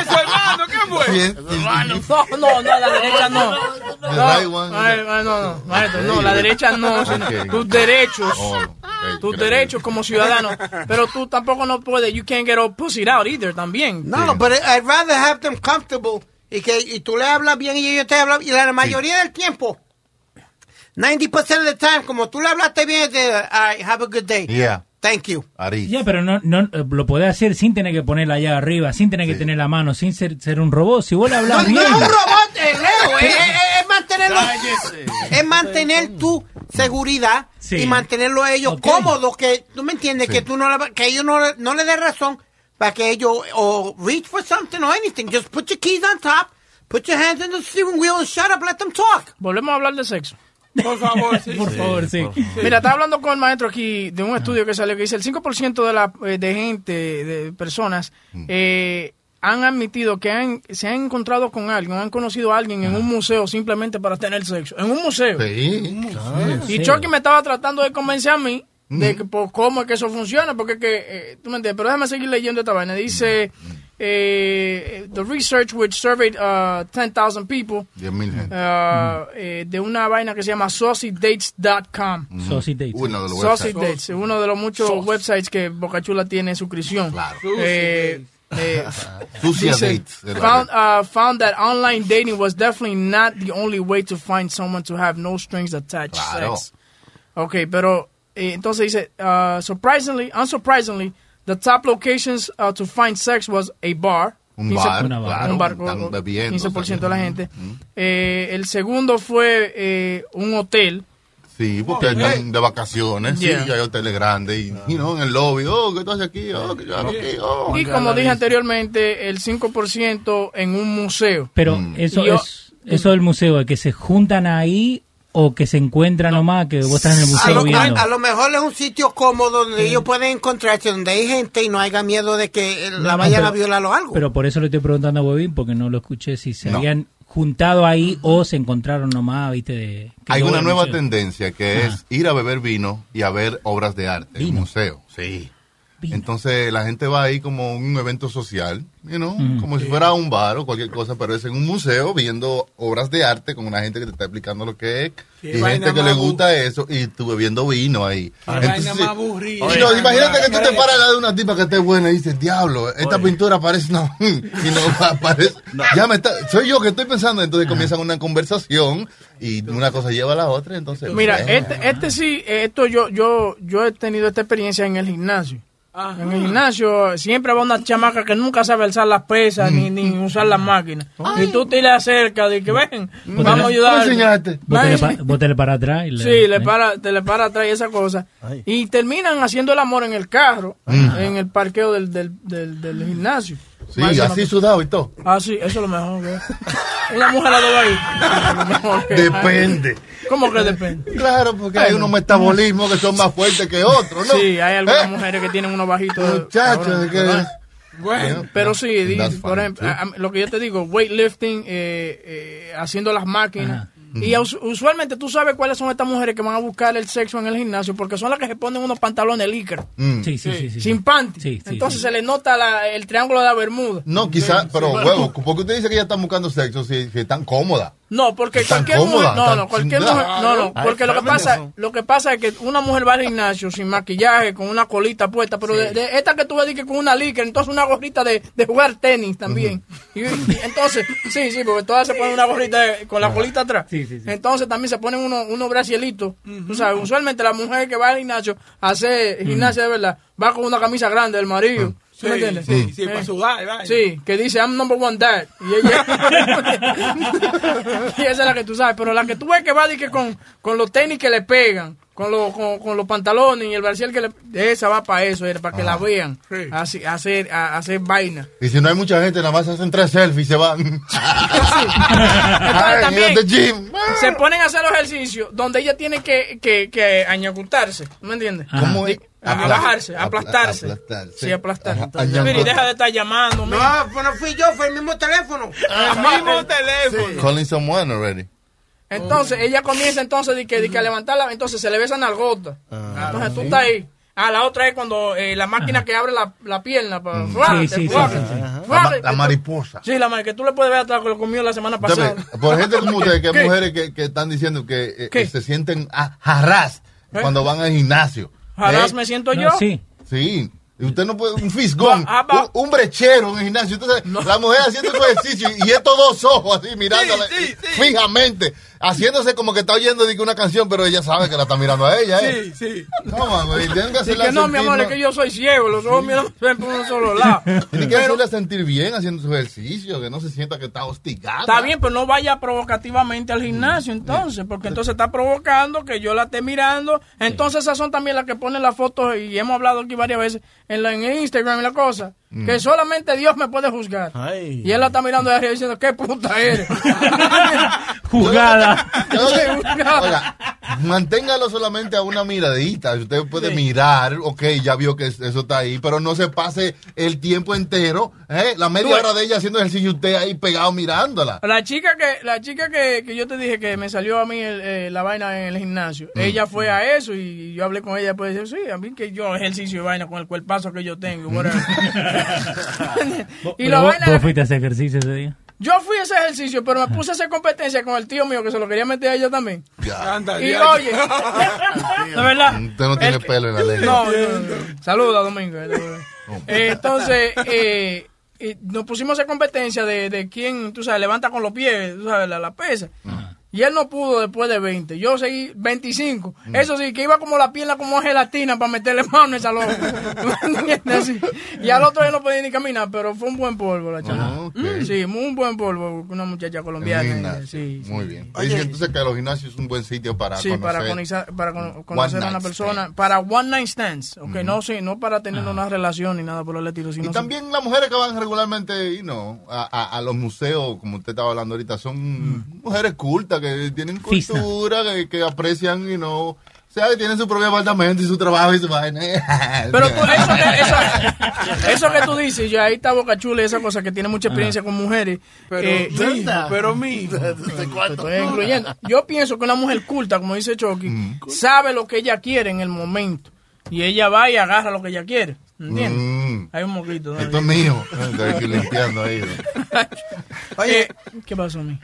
es eso, hermano? ¿Qué fue? Sí, No, no, no, la derecha no. <laughs> No, no, no, maestro, no, la derecha no. Tus derechos, Oh, tus derechos como ciudadano. <laughs> Pero tú tampoco no puedes, you can't get all pussied out either también. No, pero I'd rather have them comfortable y que y tú le hablas bien y ellos te hablan y la mayoría del tiempo 90% of the time como tú le hablaste bien te all right, have a good day. Yeah, Thank you. Ya, pero no, no eh, lo podés hacer sin tener que poner la llave arriba, sin tener que tener la mano, sin ser, ser un robot. Si vos le hablas no bien. es un robot, Leo, es, es- es mantenerlo, es mantener tu seguridad Sí. y mantenerlo a ellos Ok. cómodos, que tú me entiendes, que tú no le, que ellos no, le- no le den razón para que ellos o reach for something or anything. Just put your keys on top, put your hands in the steering wheel and shut up, let them talk. Volvemos a hablar de sexo. Por favor, sí. Por favor, sí. Mira, estaba hablando con el maestro aquí de un estudio que salió que dice el 5% de la eh, de gente, de personas, eh, han admitido que han, se han encontrado con alguien, han conocido a alguien en un museo simplemente para tener sexo. En un museo. Sí. Y Chucky me estaba tratando de convencer a mí de que, por cómo es que eso funciona, porque es que, eh, tú me entiendes, pero déjame seguir leyendo esta vaina. Dice, eh, the research which surveyed uh, 10,000 people Diez mil gente. uh, eh, de una vaina que se llama saucydates.com. Saucy Dates. Uno de los Saucy websites. Dates, uno de los muchos websites que Bocachula tiene en suscripción. Claro. Eh, <laughs> Sucia dice, dates. de found, uh, found that online dating was definitely not the only way to find someone to have no strings attached Claro. sex. Ok, pero eh, entonces dice, uh, surprisingly, unsurprisingly, the top locations uh, to find sex was a bar. Un 15 bar, claro, un bar, están bebiendo. 15% de la gente. Eh, el segundo fue eh, un hotel. Sí, porque están de vacaciones, Yeah. sí, hay hoteles grandes y, you know, en el lobby, oh, ¿qué tú haces aquí? Oh, ¿qué yo hago aquí? Oh. Y como dije anteriormente, el 5% en un museo. Pero Mm. eso Y yo- es eso del museo, que se juntan ahí o que se encuentran nomás, que vos estás en el A museo lo, viendo. a- a lo mejor es un sitio cómodo donde ellos pueden encontrarse, donde hay gente y no haya miedo de que la No, vayan a violar o algo. Pero por eso le estoy preguntando a Bobín, porque no lo escuché si se No. habían juntado ahí o se encontraron nomás, viste, de... que Hay una nueva museo. tendencia que Ajá. es ir a beber vino y a ver obras de arte en museo. Sí. Entonces la gente va ahí como un evento social, you know, Mm. como si fuera un bar o cualquier cosa, pero es en un museo viendo obras de arte con una gente que te está explicando lo que es Qué y vaina gente que le gusta eso y tú bebiendo vino ahí. Entonces, no, imagínate que tú te paras al lado de una tipa que esté buena y dices, diablo, esta pintura parece <laughs> no, y no aparece. Ya me está, soy yo que estoy pensando, entonces comienzan una conversación y una cosa lleva a la otra, entonces. Mira, bueno. este, este sí, esto yo, yo, yo he tenido esta experiencia en el gimnasio. En el gimnasio siempre va una chamaca que nunca sabe alzar las pesas ni, ni usar las máquinas. Y tú te le acercas de que ven, vamos a ayudar. Bótele, pa- bótele para atrás. Y le, Sí, le ¿eh? para, te le para atrás y esa cosa. Y terminan haciendo el amor en el carro, en el parqueo del, del, del, del gimnasio. Sí, Más así sudado y todo. Ah, sí, eso es lo mejor. güey. Una mujer a dos ahí. <laughs> Depende. ¿Cómo que depende? Claro, porque hay unos metabolismos que son más fuertes que otros, ¿no? Sí, hay algunas ¿Eh? mujeres que tienen unos bajitos. Muchachos, Ahora, de que- ¿verdad? Bueno, pero sí, por ejemplo, lo que yo te digo, weightlifting, eh, eh, haciendo las máquinas. Y us- usualmente tú sabes cuáles son estas mujeres que van a buscar el sexo en el gimnasio, porque son las que se ponen unos pantalones licra, Mm. Sí, sí, sí. sí, sin panty. Sí, sí, Entonces sí. se le nota la- el triángulo de la bermuda. No, quizás, pero Sí. huevo, porque usted dice que ya están buscando sexo si, si están cómodas. No, porque Están cualquier mujer, no, no, cualquier mujer, no, no, porque lo que pasa, lo que pasa es que una mujer va al gimnasio sin maquillaje, con una colita puesta, pero de, de esta que tú ves que con una licra, entonces una gorrita de, de jugar tenis también. y, y entonces, sí, sí, porque todas se ponen una gorrita de- con la colita atrás. Entonces también se ponen unos, unos bracielitos, tú sabes, usualmente la mujer que va al gimnasio a hacer gimnasia de verdad, va con una camisa grande del marido. ¿Sí, me Sí, entiendes? sí, sí, Eh. para sudar, vaina. Sí, que dice I'm number one dad. Y ella. <laughs> y esa es la que tú sabes. Pero la que tú ves que va que con, con los tenis que le pegan, con, los con, con los pantalones y el brasier que le. Esa va para eso, era para que la vean. Así, hacer, a- hacer vaina. Y si no hay mucha gente, nada más hacen tres selfies y se van. <laughs> Entonces Ay, también gym. se ponen a hacer los ejercicios donde ella tiene que, que, que añagutarse. ¿Me entiendes? ¿Cómo es? A Apla- bajarse, apla- aplastarse. aplastarse. Sí, aplastarse. Ajá, Mire, deja de estar llamando. No, pues no fui yo, fue el mismo teléfono. <laughs> El mismo teléfono. Calling someone already. Entonces, ella comienza entonces de que, de que a levantarla, entonces se le besan al gota. entonces tú estás ahí. Ah, la otra es cuando eh, la máquina que abre la, la pierna para Sí, sí, sí, sí, sí. La la mariposa. Sí, la que tú le puedes ver hasta que lo comió la semana pasada. Entonces, por gente como ustedes, que hay ¿Qué? mujeres que, que están diciendo que, eh, que se sienten a- jarras cuando van al gimnasio. Jarras ¿Eh? me siento yo. Sí. Sí. Y usted no puede, un fisgón, ah, un, un brechero en el gimnasio. Entonces, la mujer haciendo su ejercicio y estos dos ojos así mirándola fijamente, haciéndose como que está oyendo una canción, pero ella sabe que la está mirando a ella. ¿eh? Sí, sí. No, güey, tienen que hacerla que no, mi amor, es que yo soy ciego, los ojos no ven por un solo lado. <laughs> Tienen que hacerla sentir bien haciendo su ejercicio, que no se sienta que está hostigada. Está bien, pero no vaya provocativamente al gimnasio entonces, porque entonces está provocando que yo la esté mirando. Entonces esas son también las que ponen las fotos, y hemos hablado aquí varias veces, en, la, en Instagram y la cosa, Mm. que solamente Dios me puede juzgar. Y él la está mirando de arriba diciendo, qué puta eres. <laughs> <laughs> <laughs> Juzgada. Oiga, manténgalo solamente a una miradita. Usted puede mirar, ok, ya vio que eso está ahí, pero no se pase el tiempo entero, ¿eh? la media hora de ella haciendo ejercicio y usted ahí pegado mirándola. La chica que la chica que, que yo te dije que me salió a mí el- eh, la vaina en el gimnasio, Mm. ella fue a eso y yo hablé con ella, pues decir, sí, a mí que yo ejercicio y vaina con el cuerpazo que yo tengo. <laughs> <laughs> y la vaina vos fuiste a hacer ejercicio ese día. Yo fui a ese ejercicio, pero me puse a hacer competencia con el tío mío que se lo quería meter a ella también. Anda, Y ya. oye, <laughs> de verdad. Usted no tiene el pelo en la lengua. No, no, no. Saluda, Domingo. Eh, entonces, eh, eh, nos pusimos a hacer competencia de, de quién, tú sabes, levanta con los pies, tú sabes, la, la pesa. Y él no pudo después de 20. Yo seguí 25. Eso sí, que iba como la pierna como gelatina para meterle <laughs> mano en esa loca. <laughs> Así. Y al otro día no podía ni caminar, pero fue un buen polvo la chava. Ah. Mm, Sí, muy buen polvo. Una muchacha un colombiana. Sí, sí. Muy bien. Dice entonces que los gimnasios es un buen sitio para Sí, conocer. para conocer, para cono- conocer a una persona, para one night stands, okay, no, sí, no para tener una relación ni nada por el estilo, sino Y también las mujeres que van regularmente you know, a, a- a los museos, como usted estaba hablando ahorita, son mujeres cultas, que tienen cultura, que, que aprecian, you know, o sea, que tienen su propio apartamento y su trabajo y su vaina. <laughs> Pero tú, eso, que, eso, eso que tú dices, yo ahí está Boca Chula y esa cosa que tiene mucha experiencia con mujeres. Pero, eh, pero <laughs> estoy incluyendo. Yo pienso que una mujer culta, como dice Chucky, sabe lo que ella quiere en el momento. Y ella va y agarra lo que ella quiere. ¿Entiendes? Mm. Hay un moquito. ¿no? Esto es mío. Estoy aquí limpiando ahí. <laughs> Oye, Eh, ¿Qué pasó a mí?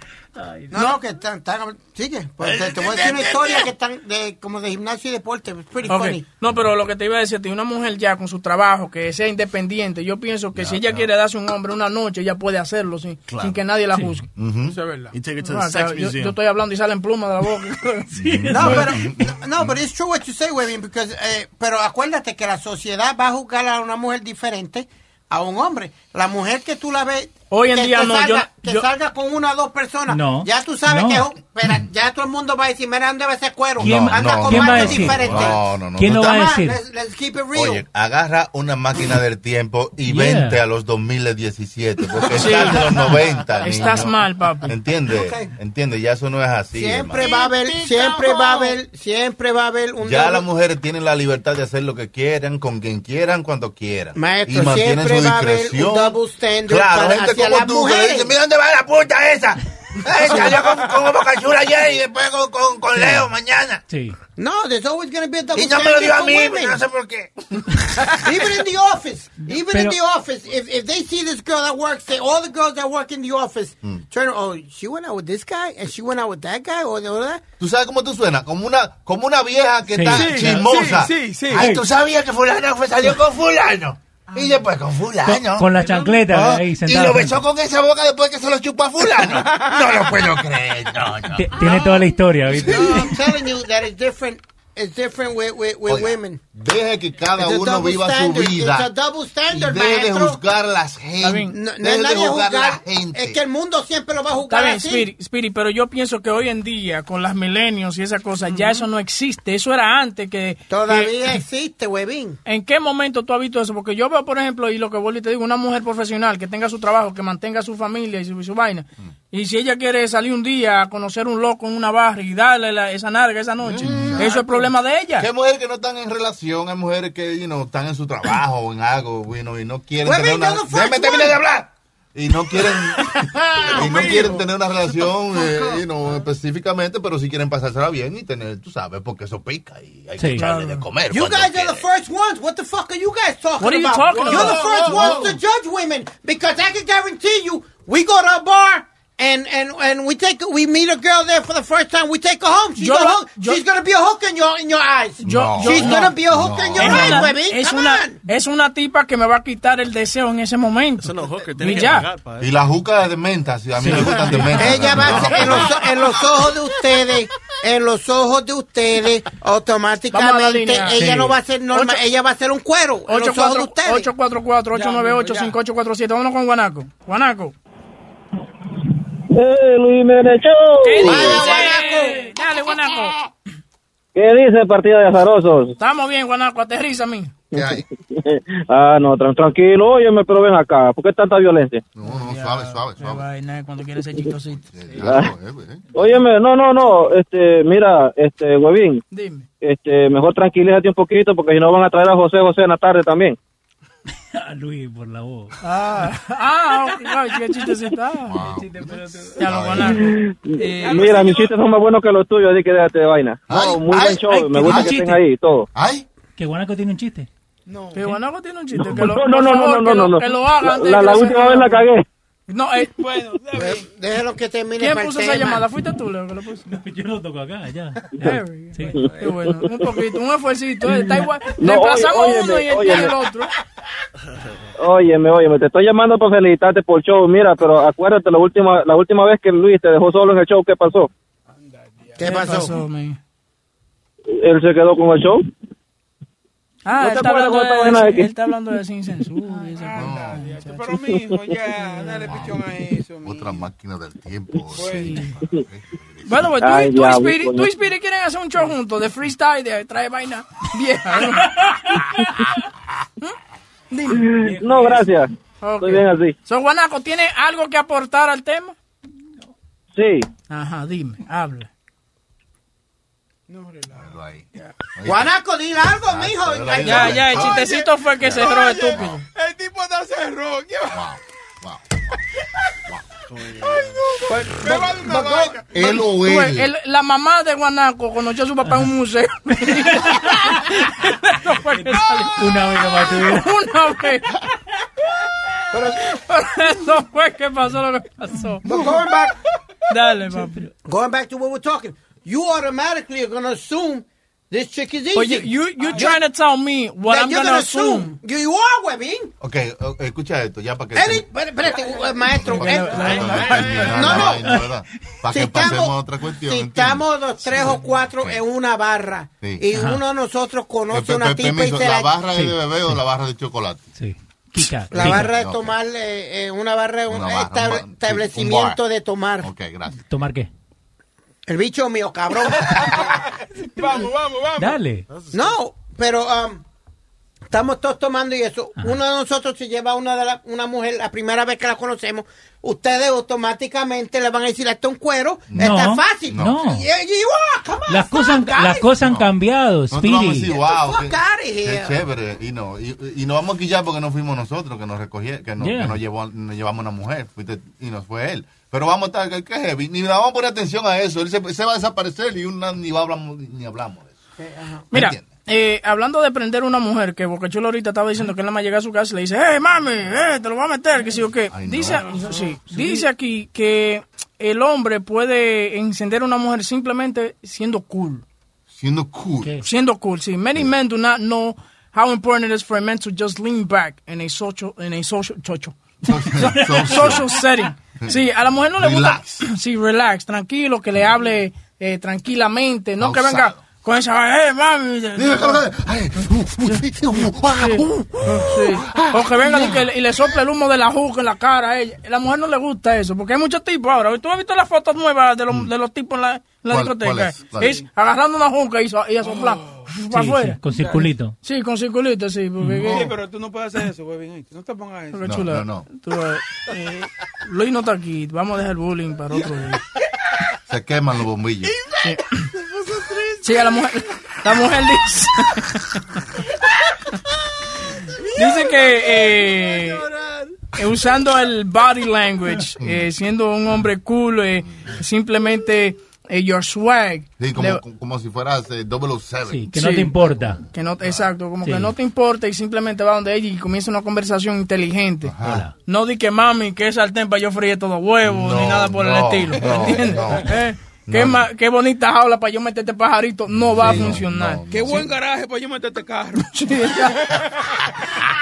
No, no, que están, están- sigue. Pues te, te voy a decir una historia que están de, como de gimnasio y deporte. It's pretty Ok. funny. No, pero lo que te iba a decir una mujer ya con su trabajo, que sea independiente, yo pienso que si ella quiere darse un hombre una noche, ella puede hacerlo sin, Claro. sin que nadie la Sí. juzgue. Eso es verdad. No, o sea, sex yo, yo estoy hablando y salen plumas de la boca. <laughs> Sí, <laughs> No, pero, es. no, pero it's true what you say, Webin, because, eh, pero acuérdate que la sociedad va a juzgar a una mujer diferente a un hombre. La mujer que tú la ves Hoy en que, día que no, salga, yo- que yo- salga con una o dos personas, No, ya tú sabes no. que espera, ya todo el mundo va a decir, mira, ¿dónde va ese cuero? ¿Quién- Anda no, con quién va a decir? diferentes. No, no, no. ¿Quién no lo va a decir? let's, let's keep it real. Oye, agarra una máquina del tiempo y Yeah. vente a los 2017, porque Sí. estás en los <laughs> 90. Estás niño. mal, papi. ¿Entiendes? Ok. ¿Entiendes? Ya eso no es así. siempre hermano. va a haber, siempre va a haber, siempre va a haber un Ya las mujeres tienen la libertad de hacer lo que quieran, con quien quieran, cuando quieran. Maestro, y mantienen siempre su va a haber discreción. un double standard claro, para- gente como las tú mujeres. mira dónde va la puta esa. <laughs> Eh, salió con, con Boca Chula ayer y después con, con, con Leo mañana. Sí. No, there's always going to be a double Y no me lo dio a mí, women. no sé por qué. <laughs> even in the office, even Pero- in the office, if, if they see this girl that works, they, all the girls that work in the office, turn, oh, she went out with this guy, and she went out with that guy, or the other. ¿Tú sabes cómo tú suenas? Como una, como una vieja que Sí. está Sí, chismosa. sí, sí, sí. Ay, ¿tú sabías que fulano fue, salió con fulano? Y después con fulano. Con, con la chancleta Ah, ahí y sentada. lo besó con esa boca después que se lo chupó a fulano. No lo puedo creer, no, no. Tiene toda la historia, ¿viste? No, I'm telling you that it's different. It's different with, with, with Oiga, women. Deje que cada It's a uno double viva su standard. vida. It's a double standard, y deje de maestro. juzgar las gente. No, no Deje es de juzgar juzgar. la gente. Es que el mundo siempre lo va a Está juzgar bien, así. Spirit, Spirit, pero yo pienso que hoy en día, con las milenios y esas cosas, ya eso no existe. Eso era antes que... Todavía que- existe, huevín. ¿En qué momento tú has visto eso? Porque yo veo, por ejemplo, y lo que vuelvo y te digo, una mujer profesional que tenga su trabajo, que mantenga su familia y su, y su vaina. Y si ella quiere salir un día a conocer un loco en una barra y darle la- esa narga esa noche, eso es problema de ella. Que hay mujeres que no están en relación, hay mujeres que you know, están en su trabajo o en algo you know, y no quieren Well, tener una... Déjame terminar one. de hablar. Y no quieren <laughs> y no quieren tener una relación eh, you know, específicamente, pero sí quieren pasársela bien y tener, tú sabes, porque eso pica y hay que Sí. echarle de comer. You guys are the quiere. first ones. What the fuck are you guys talking What are you about? talking You're about? the first ones to judge women because I can guarantee you, we go to a bar. And, and and we take we meet a girl there for the first time. We take her home. She's, Yo a hook, yo- she's gonna be a hook in your in your eyes. Yo- yo- she's no. gonna be a hook in your Es eyes, una, baby. es, Come una, on. es una tipa que me va a quitar el deseo en ese momento. Eso no es hooker, Y que ya. pagar Y la juca de menta, si a mí me gustan de menta. Ella va a ser en los, en los ojos de ustedes, en los ojos de ustedes, automáticamente ella Sí. no va a ser normal, ella va a ser un cuero en los ojos de ustedes. 844-898-5847. Vámonos con Guanaco. Guanaco. Eh, Luis Menechó. ¿Qué Vaya, dice? Dale, Guanaco. ¿Qué dice partida de azarosos? Estamos bien, Guanaco. Aterriza a mí. ¿Qué hay? <laughs> ah, no, tran- tranquilo, óyeme, pero ven acá. ¿Por qué tanta violencia? No, no, suave, suave, suave. vaina, cuando quiere ser chistosito. Eh, eh. Óyeme, no, no, no, este, mira, este, huevín, Dime. este, mejor tranquilízate un poquito porque si no van a traer a José José en la tarde también. <laughs> Ah, Luis, por la voz. Ah, <laughs> ah, ay, qué chistecito. Ah, Ya lo. Eh, Mira, mis chistes son más buenos que los tuyos, así que déjate de vaina. No, Ay, muy ay, buen show, ay, me gusta que chiste. estén ahí todo. ¿Ay? ¿Que Guanaco tiene un chiste? que Guanaco tiene un chiste. No, Que lo, no, no, no, no, que no, lo- no. Que lo haga La, la que se- última vez la cagué. No, eh, Bueno. <laughs> Déjelo que termine ¿quién puso esa llamada? ¿Fuiste tú, Leo, que lo puso? Yo lo toco acá, ya. Sí. Qué bueno, un poquito, un esfuercito. eh, Está igual. No, Reemplazamos oye, uno y el, y el otro. Óyeme, óyeme, te estoy llamando para felicitarte por el show. Mira, pero acuérdate, la última, la última vez que Luis te dejó solo en el show, ¿qué pasó? ¿Qué pasó? man? Él se quedó con el show. Ah, ¿No él está, hablando de, él está hablando sin censura. y esa cosa. Pero mi hijo, ya, dale pichón a eso. mi Otra máquina del tiempo. Bueno, pues tú, Ay, y- tú, y diablo, Spirit, coño. tú y Spirit quieren hacer un show juntos de freestyle, de trae vaina vieja. ¿no? <laughs> Dime. No, gracias. Ok. Estoy bien así. So, Guanaco, ¿tiene algo que aportar al tema? Sí. Ajá, dime, habla. Pero ahí. Guanaco, dile algo, mijo. Ay, Ya, no. ya, el chistecito fue que cerró, estúpido. El tipo está cerró. Wow, wow. Me va de una vaina. Él o Tú ves, él. el- la mamá de Guanaco conoció a su papá en un museo. <laughs> Una vez nomás. Una vez. Pero, pero eso fue que pasó lo que pasó. But going back, Dale, papi. going back to what we're talking, you automatically are going to assume this chick is easy. But you, you, you're trying to tell me what That I'm you're gonna gonna assume. You, you are, huevín. Ok, o- escucha esto, ya para que... Espérate, eh, maestro. no, no. Para que pasemos a otra cuestión. Si estamos los tres o cuatro en una barra Sí. y uno de nosotros conoce una tipa y se ¿La la... barra de bebé o la barra de chocolate? Sí. Kika. La Kika. barra de tomar, eh, eh, una barra, un Una barra, estable- un bar, sí, establecimiento un bar. de tomar. Ok, gracias. ¿Tomar qué? El bicho mío, cabrón. <laughs> Vamos, vamos, vamos. Dale. no, pero um, estamos todos tomando y eso. Uno de nosotros se lleva a una, de la- una mujer la primera vez que la conocemos. Ustedes automáticamente le van a decir, esto es un cuero. No, Está fácil. no. Y- y- y- come on, Las cosas, guys. las cosas han cambiado, a decir, Speedy. wow, fuck qué, qué chévere. Y no, y, y nos vamos a quillar porque no fuimos nosotros que nos recogieron, que, nos, Yeah. que nos, llevó, nos llevamos una mujer fuiste- y nos fue él. Pero vamos a estar, que, que heavy, ni le vamos a poner atención a eso. Él se, se va a desaparecer y una, ni, va a hablamos, ni hablamos de eso. Mira, entiendes? Eh, hablando de prender una mujer, que Boca Chula ahorita estaba diciendo que él nada más llega a su casa y le dice, hey, mami, eh, te lo voy a meter, que sí o qué. Ay, no. Dice, sí, dice aquí que el hombre puede encender a una mujer simplemente siendo cool. Siendo cool. ¿Qué? Siendo cool, sí. Many men do not know how important it is for a man to just lean back in a social, in a social, chocho. Social. <laughs> social setting. Sí, a la mujer no le Relax. gusta. Sí, relax, tranquilo, que le hable eh, tranquilamente, no que venga con esa, eh, mami. Dime, cabrón, ay, Sí. O que venga y, que- y le sople el humo de la juca en la cara a ella. La mujer no le gusta eso, porque hay muchos tipos ahora. ¿Tú has visto las fotos nuevas de los, de los tipos en la, en la Mm. ¿Cuál- discoteca? es? ¿Cuál es? agarrando una juca y, so- y a soplar para Sí, afuera. sí, con circulito. Sí, con circulito, sí. Porque, Sí, pero tú no puedes hacer eso, huevín. No te pongas eso. No, chula, no, no. tú, eh, Luis no está aquí. Vamos a dejar el bullying para otro día. Se queman los bombillos. Sí, <laughs> a la mujer, la mujer dice. dice que eh, eh, usando el body language, eh, siendo un hombre cool, eh, simplemente eh, your swag. Sí, como, le- como si fueras eh, 007. Sí, que no Sí. te importa. que no, exacto, como Sí. que no te importa y simplemente va donde ella y comienza una conversación inteligente. Ajá. No di que mami, que es sartén para yo freír todo huevos, No, ni nada por no, el estilo. no, ¿Entiendes? No. Qué, ma- qué bonita jaula para yo meterte pajarito. No va a Sí, funcionar. no, Qué buen garaje para yo meter este carro. <laughs> <laughs>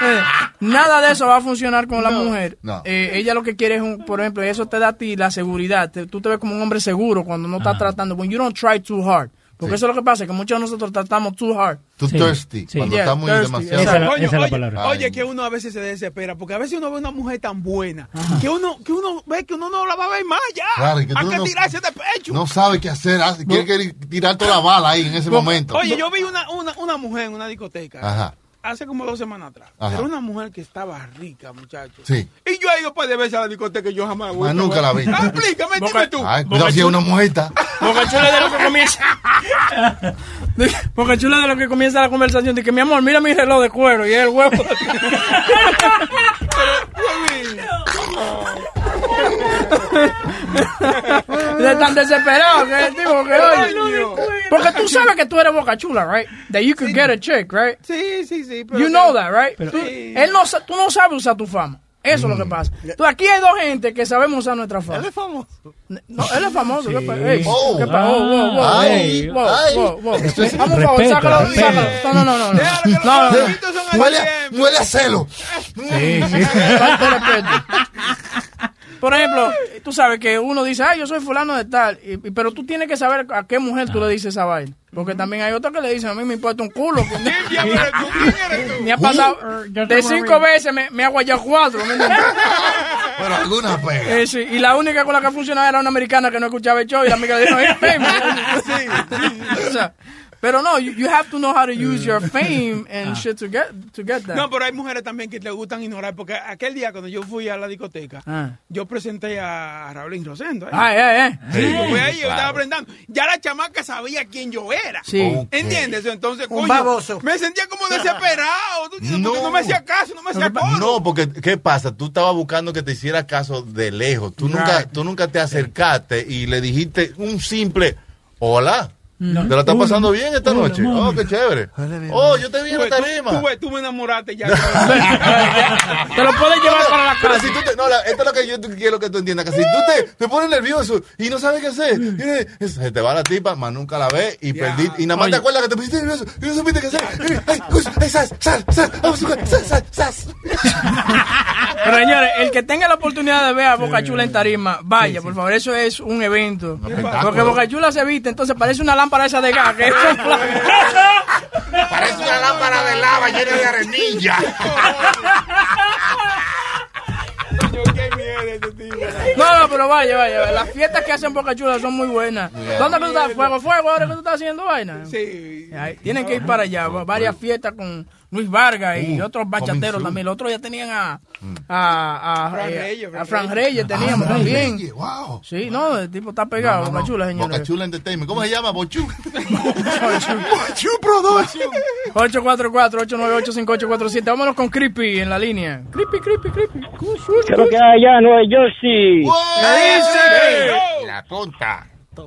Eh, Nada de eso va a funcionar con la mujer. no. Eh, ella lo que quiere es, un, por ejemplo, eso te da a ti la seguridad. Te- tú te ves como un hombre seguro cuando no estás tratando. When you don't try too hard. Porque eso es lo que pasa, que muchos de nosotros tratamos too hard. Sí, thirsty. sí. Cuando Yeah, está muy thirsty, demasiado. Esa es la, Coño, esa es la oye, palabra. Oye, que uno a veces se desespera, porque a veces uno ve una mujer tan buena, que uno que uno ve que uno no la va a ver más ya. Claro, que Hay que no- tirarse de pecho. No sabe qué hacer. hace- Quiere que tirar toda la bala ahí en ese momento. Oye, yo vi una, una, una mujer en una discoteca Ajá. hace como dos semanas atrás. Ajá. Era una mujer que estaba rica, muchachos. Sí. Y yo he ido para de veces a la discoteca y yo jamás he vuelto nunca la vi. Ah, Explícame, dime tú. Ay, cuidado si es una mujerta. Boca Chula de lo que comienza. Boca Chula de lo que comienza la conversación. De que mi amor, mira mi reloj de cuero y el huevo. de tan desesperado que el tipo que oye. Porque tú sabes que tú eres Boca Chula, right? That you could get a chick, right? Sí, sí, sí. Pero You know that, right? Pero- Tú, Sí. él no, tú no sabes usar tu fama. Eso es lo que pasa. Tú, aquí hay dos gente que sabemos usar nuestra fama. Él es famoso. No, él es famoso. ¿Qué pa- ey, Oh. ¿qué pa- oh, wow, wow, Ay, wow, ay. wow, wow. Eso es- Vamos, por favor, sácalo, sácalo. No, no, no, no. Déjalo que los No, no, no. Huele, a celo. <laughs> Sí, sí. Falta de respeto. Por ejemplo, tú sabes que uno dice, ay, yo soy fulano de tal, y- y- pero tú tienes que saber a qué mujer tú le dices esa vaina. Porque también hay otros que le dicen, a mí me importa un culo. <laughs> me- ha pasado, de cinco veces me, me ha guayado cuatro. <laughs> Pero alguna pega. Eh, sí, y la única con la que funcionaba era una americana que no escuchaba el show y la amiga le dijo, "Hey, <laughs> baby". O sea, Pero no, you, you have to know how to use your fame and shit to get, to get that. No, pero hay mujeres también que le gustan ignorar, porque aquel día cuando yo fui a la discoteca, Ah. yo presenté a Raulín Rosendo. ¿eh? Ay, ay, ay. Sí, Sí, yo fui ahí, yo estaba aprendiendo. Ya la chamaca sabía quién yo era. Sí. Ok. ¿Entiendes? Entonces, Un coño, baboso. me sentía como desesperado. <laughs> porque no me hacía caso, no me hacía coro. No, porque ¿qué pasa? Tú estabas buscando que te hiciera caso de lejos. Tú nunca, tú nunca te acercaste y le dijiste un simple hola. No. ¿Te la estás Hola. pasando bien esta Hola, noche? mami. Oh, qué chévere. Oh, yo te vi en la tarima. Tú, me enamoraste ya. <laughs> Te lo puedes llevar para la Pero casa. si tú te- no, la- esto es lo que yo te- quiero que tú entiendas. Que si tú te, te pones nervioso y no sabes qué hacer, y le- se te va la tipa, más nunca la ves y perdí. Y nada más te Oye. acuerdas que te pusiste nervioso y no supiste qué hacer. Ay, pues, ay, sas, sal, sal, vamos a jugar, sal, sal, sas. <laughs> Pero señores, el que tenga la oportunidad de ver a Boca Chula en tarima, vaya, por favor, eso es un evento. Porque Boca Chula se viste, entonces parece una lámpara esa de gas. que <laughs> Parece una lámpara de lava llena de arenilla. No, no, pero vaya, vaya. Las fiestas que hacen Boca Chula son muy buenas. ¿Dónde que tú estás? Fuego, fuego, ahora que tú estás haciendo vaina. Sí. Ahí, Tienen que ir para allá. Varias fiestas con Luis Vargas y Uh, otros bachateros también. Los otros ya tenían a, a, a, Fran eh, Reyes, a Fran Reyes. Reyes teníamos Ah, también. Reyes, wow. Sí, no, el tipo está pegado, No, no, Boca no. Chula, señores. Boca Chula Entertainment. ¿Cómo se llama? Bochu. <laughs> Bochu Production. 844-898-5847. Vámonos con Creepy en la línea. Creepy, Creepy, Creepy. Creo que allá en Nueva Jersey. La punta. La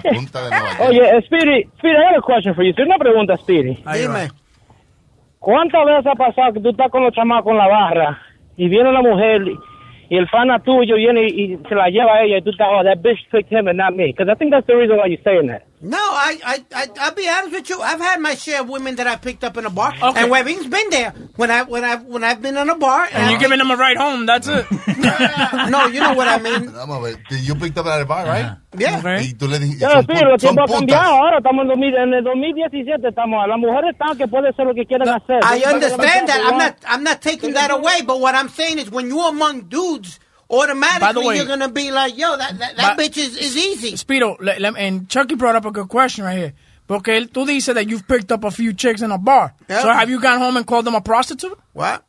punta de Nueva York. Oye, Speedy, Speedy, I have a question for you. Tengo una pregunta, Speedy. Dime. ¿Cuántas veces ha pasado que tú estás con los chamacos en la barra y viene una mujer y el fana tuyo viene y, y se la lleva a ella y tú estás, oh, that bitch picked him and not me? Because I think that's the reason why you're saying that. No, I, I, I, I'll be honest with you. I've had my share of women that I picked up in a bar, Okay. and Webbing's been there when I, when I, when I've been in a bar. And you're giving them a ride home, that's it. <laughs> no, you know what I mean. Vamos a ver. You picked up at a bar, right? Uh-huh. Yeah. Y tú le dijiste. Ya, son sí, pu- los son tiempos han putas. cambiado. Ahora estamos en, 2000 en el 2017. Estamos. Las mujeres están que pueden hacer lo que quieran hacer. I understand that. I'm not, I'm not taking that away. But what I'm saying is, when you're among dudes, automatically way- you're gonna be like, yo, that, that, that But- bitch is, is easy. Spiro, le- le- and Chucky brought up a good question right here. Porque él, tú dices that you've picked up a few chicks in a bar. Yeah. So have you gone home and called them a prostitute? What?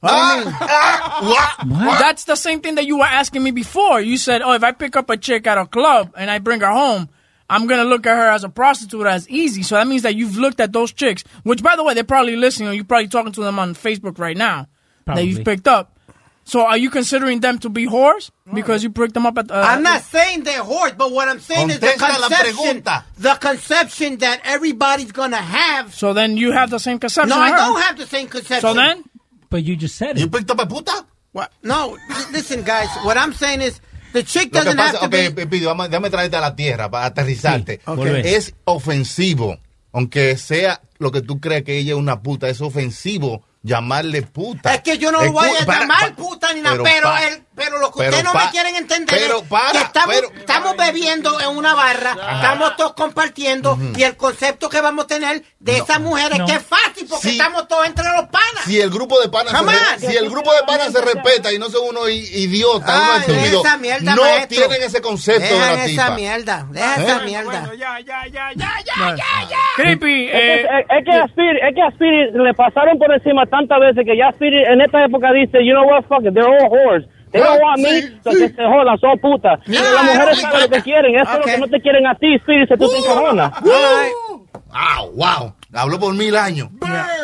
What? Ah! <laughs> What? That's the same thing that you were asking me before. You said, oh, if I pick up a chick at a club and I bring her home, I'm going to look at her as a prostitute as easy. So that means that you've looked at those chicks, which, by the way, they're probably listening or you're probably talking to them on Facebook right now that you've picked up. So are you considering them to be whores because you picked them up at? Uh, I'm not saying they're whores, but what I'm saying is the conception, pregunta. the conception that everybody's gonna have. So then you have the same conception. No, I her. don't have the same conception. So then, But you just said You it. picked up a puta? What? No, li- listen, guys. What I'm saying is the chick doesn't pasa, have to ok, be. Déjame traerte a la tierra para aterrizarte. Sí, ok. volver. Es ofensivo, aunque sea lo que tú crees que ella es una puta, es ofensivo llamarle puta. Es que yo no lo voy a para- llamar puta ni nada, pero pero, pa- el, pero lo que pero ustedes no me quieren entender pero es para, que estamos, pero- estamos bebiendo en una barra, estamos todos compartiendo y el concepto que vamos a tener de esas mujeres No. que es fácil porque estamos todos entre los panas. Si el grupo de panas se, si el grupo de panas se respeta y no son unos idiotas, Ay, unos estúpidos, esa mierda, no maestro. tienen ese concepto de Dejan la esa tipa. mierda, deja ¿Eh? esa mierda. bueno, ya, ya, ya, ya, ya, ya, ya. Creepy, Es, eh, que- es que a Speedy, es que a Speedy le pasaron por encima tantas veces que ya Speedy en esta época dice, you know what, fuck it, they're all whores. They don't want me, Sí, sí. que se jodan, son putas. Yeah, las mujeres saben lo que quieren, eso es lo Okay. que no te quieren a ti, Speedy, si tú te encojonas. Wow, wow. Habló por mil años.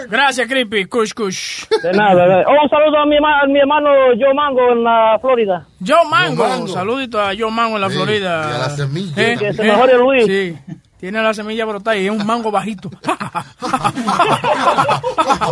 gracias, Creepy. Kush, kush. De nada. de- Oh, un saludo a mi, a mi hermano Joe Mango en la Florida. Joe Mango. Joe Mango. Saludito a Joe Mango en la Sí, Florida. y a la semilla Eh, Que se eh, mejore Luis. Sí. Tiene la semilla brotada y es un mango bajito.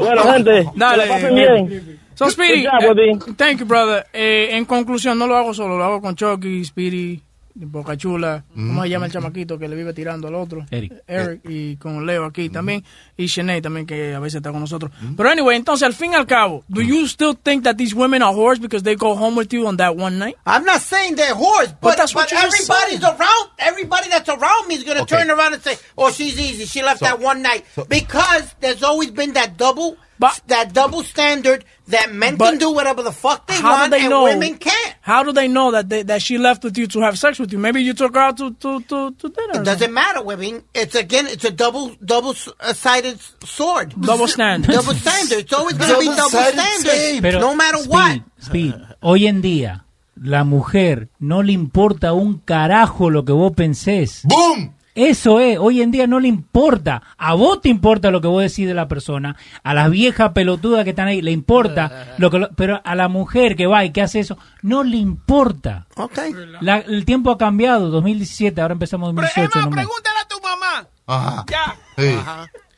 Bueno, gente, Dale. que la pasen bien. So, Speedy, Good job, eh, thank you, brother. Eh, en conclusión, no lo hago solo, lo hago con Chucky, Speedy, Boca Chula. ¿Cómo se llama el chamaquito que le vive tirando al otro? Eric. Eric, y con Leo aquí también. Y Shanae también, que a veces está con nosotros. Pero anyway, entonces, al fin y al cabo, do you still think that these women are whores because they go home with you on that one night? I'm not saying they're whores, but, that's but, what you everybody's said. around. Everybody that's around me is going to Okay. turn around and say, "Oh, she's easy. She left So- that one night." because there's always been that double, But- that double standard that men But can do whatever the fuck they How do want they and know? women can't. how do they know that they, that she left with you to have sex with you? Maybe you took her out to to to, to dinner. It doesn't matter, Webin. It's again, it's a double double sided sword. Double <laughs> standard. Double standard. It's always going to be double standard. Pero, no matter Speed, what. Speed, hoy en día, la mujer no le importa un carajo lo que vos pensés. ¡Boom! Eso es, hoy en día no le importa. A vos te importa lo que vos decís de la persona. A las viejas pelotudas que están ahí le importa. <laughs> Lo que lo- pero a la mujer que va y que hace eso, no le importa. Okay. La- el tiempo ha cambiado, 2017, ahora empezamos 2018. no más. Pregúntale a tu mamá. Ajá. Ya. Sí.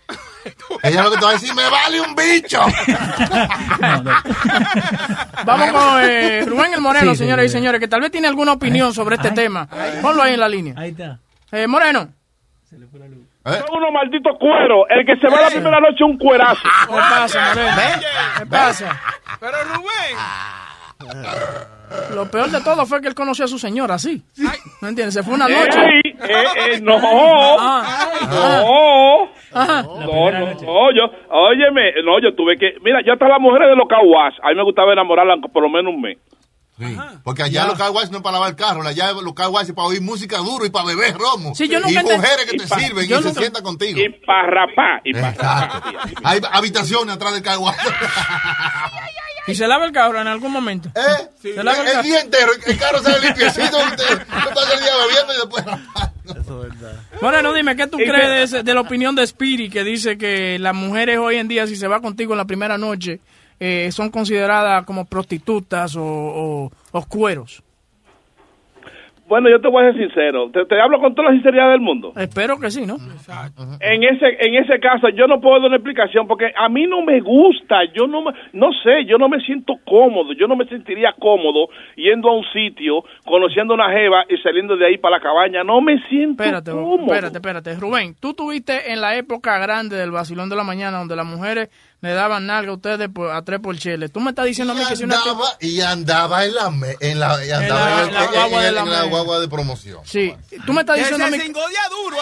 <laughs> Ella lo que te va a decir, me vale un bicho. <laughs> Vamos con eh, Rubén el Moreno, Sí, sí, señoras y señores, que tal vez tiene alguna opinión sobre este Ay. tema. Ponlo ahí en la línea. Ahí está. Eh, Moreno. Son unos malditos cueros. El que se va Eh. la primera noche es un cuerazo. ¿Qué pasa, Moreno? ¿Qué pasa? Pero Rubén. Lo peor de todo fue que él conoció a su señora así. ¿Me entiendes? Se fue una noche. Ey, eh, eh, no. Ah. No. Ajá. No, no, no, yo, óyeme, no, yo tuve que, mira, yo hasta las mujeres de los caguas, a mí me gustaba enamorarla por lo menos un mes. Sí, Porque allá los car wash no es para lavar el carro, allá los car wash es para oír música duro y para beber romo. Sí, yo y mujeres que y te pa- sirven y se sientan contigo. Y para rapar, y para Exacto. Hay habitaciones atrás del car wash. <laughs> Y se lava el carro en algún momento. ¿Eh? Se lava el día entero, el carro sale limpiecito, <laughs> usted pasa el día bebiendo y después Moreno, dime, ¿qué tú crees de, ese- de la opinión de Speedy que dice que las mujeres hoy en día, si se va contigo en la primera noche, eh, son consideradas como prostitutas o, o- o cueros? Bueno, yo te voy a ser sincero, te, te hablo con toda la sinceridad del mundo. Espero que sí, ¿no? En ese en ese caso yo no puedo dar una explicación porque a mí no me gusta, yo no me, no sé, yo no me siento cómodo, yo no me sentiría cómodo yendo a un sitio, conociendo una jeva y saliendo de ahí para la cabaña, no me siento Espérate, cómodo. espérate, espérate. Rubén, tú tuviste en la época grande del vacilón de la mañana donde las mujeres le daban nalga a ustedes por- a tres por chele. Tú me estás diciendo a mí que si una andaba, y andaba en la, me- en la, y andaba la- en, la guagua en- de la en la guagua de promoción. Sí, tú me estás Que diciendo a mí... duro.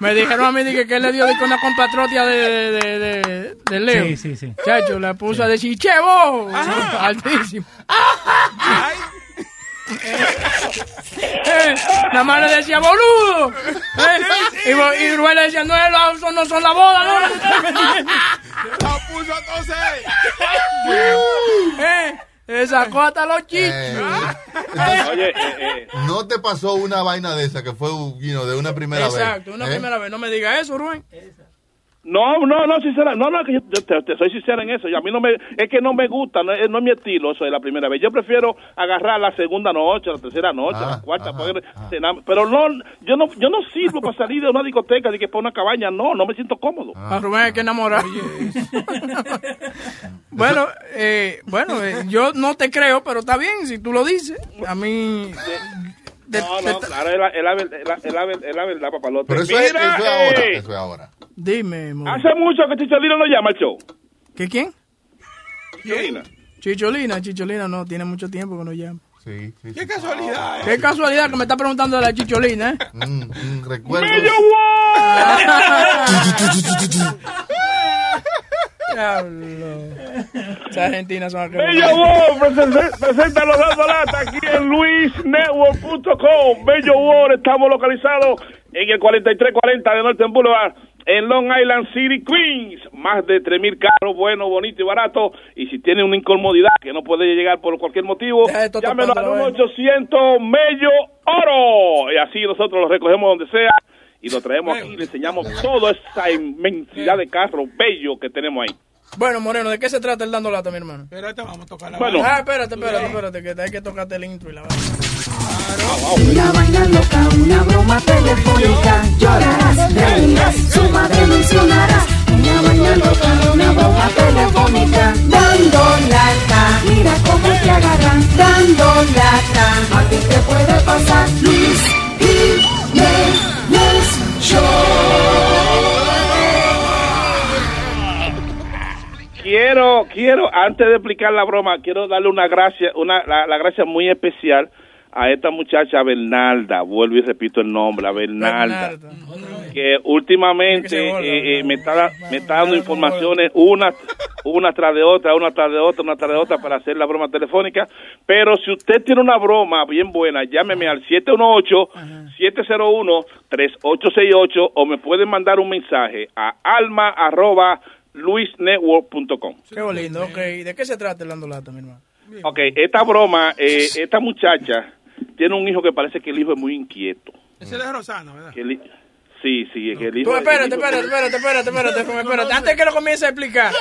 Me dijeron a mí dije, que él le dio de que una compatriota de, de, de, de- de Leo. Sí, sí, sí. Chacho, le puso a decir, che, vos. Altísimo. Eh, nada más le decía, boludo. Eh, y, le decía, no, es la- son- no son la boda, ¿no? <laughs> La puso entonces. eh, le sacó hasta los chichos. Eh, Oye, eh, eh, ¿No te pasó una vaina de esa que fue you know, de una primera vez? Exacto, una ¿Eh? primera vez. No me diga eso, Rubén. No, no, no, sincera, no, no, que yo, yo te, te soy sincero en eso. Y a mí no me, es que no me gusta, no, es- no es mi estilo eso de la primera vez. Yo prefiero agarrar la segunda noche, la tercera noche, Ah, la cuarta, ajá, poder cenar. pero no, yo no, yo no sirvo para salir de una discoteca de que para una cabaña, no, no me siento cómodo. A Rubén hay que enamorar. <laughs> bueno, eh, bueno, eh, yo no te creo, pero está bien si tú lo dices. A mí. De- No, de- no, claro, es la, verdad, papalote. Pero eso, es, Mira, eso es ahora. eh, Eso es ahora. Dime, amor. hace mucho que Chicholino no llama al show. ¿Qué quién? Chicholina. Chicholina, Chicholina no, tiene mucho tiempo que no llama. Sí, sí. Qué casualidad. eh. Qué casualidad que me está preguntando de la Chicholina, ¿eh? Mm, mm, recuerdo. <laughs> <laughs> ¡Bello Diablo. Esa Argentina son Bello World presenta, los dando lata aquí en luisnetwork.com. Bello World, estamos localizados en el 4340 de Norton Boulevard, en Long Island City, Queens. Más de 3.000 carros buenos, bonitos y baratos. Y si tiene una incomodidad que no puede llegar por cualquier motivo, llámenos al tapándolo, 1-800 Mello Oro. Y así nosotros lo recogemos donde sea. Y lo traemos aquí y le enseñamos toda esa inmensidad de carros bellos que tenemos ahí. Bueno, Moreno, ¿de qué se trata el dando lata, mi hermano? Pero ahorita vamos a tocar la Bueno. Ah, espérate, espérate, espérate, que hay que tocarte el intro y la vaina. Una vaina loca, una broma telefónica. Llorarás, reirás, su madre mencionarás. Una vaina loca, una broma telefónica. Dando lata, mira cómo te agarran. Dando lata, a ti te puede pasar. Luis Show. Quiero, quiero, antes de explicar la broma, quiero darle una gracia, una, la, la gracia muy especial a esta muchacha Bernalda, vuelvo y repito el nombre, a Bernalda, que últimamente eh, eh, me, está, me está dando informaciones una, una tras de otra, una tras de otra, una tras de otra para hacer la broma telefónica. Pero si usted tiene una broma bien buena, llámeme al 718-701-3868 o me pueden mandar un mensaje a alma arroba luisnetwork.com. Qué lindo, ok. ¿De qué se trata el dando lata, mi hermano? Ok, esta broma, eh, <laughs> esta muchacha tiene un hijo que parece que el hijo es muy inquieto. Ese es de Rosana, ¿verdad? Que el hi- sí, sí, que el hijo... Tú, espérate, espérate, espérate, espérate, espérate, espérate, espérate. Antes que lo comience a explicar.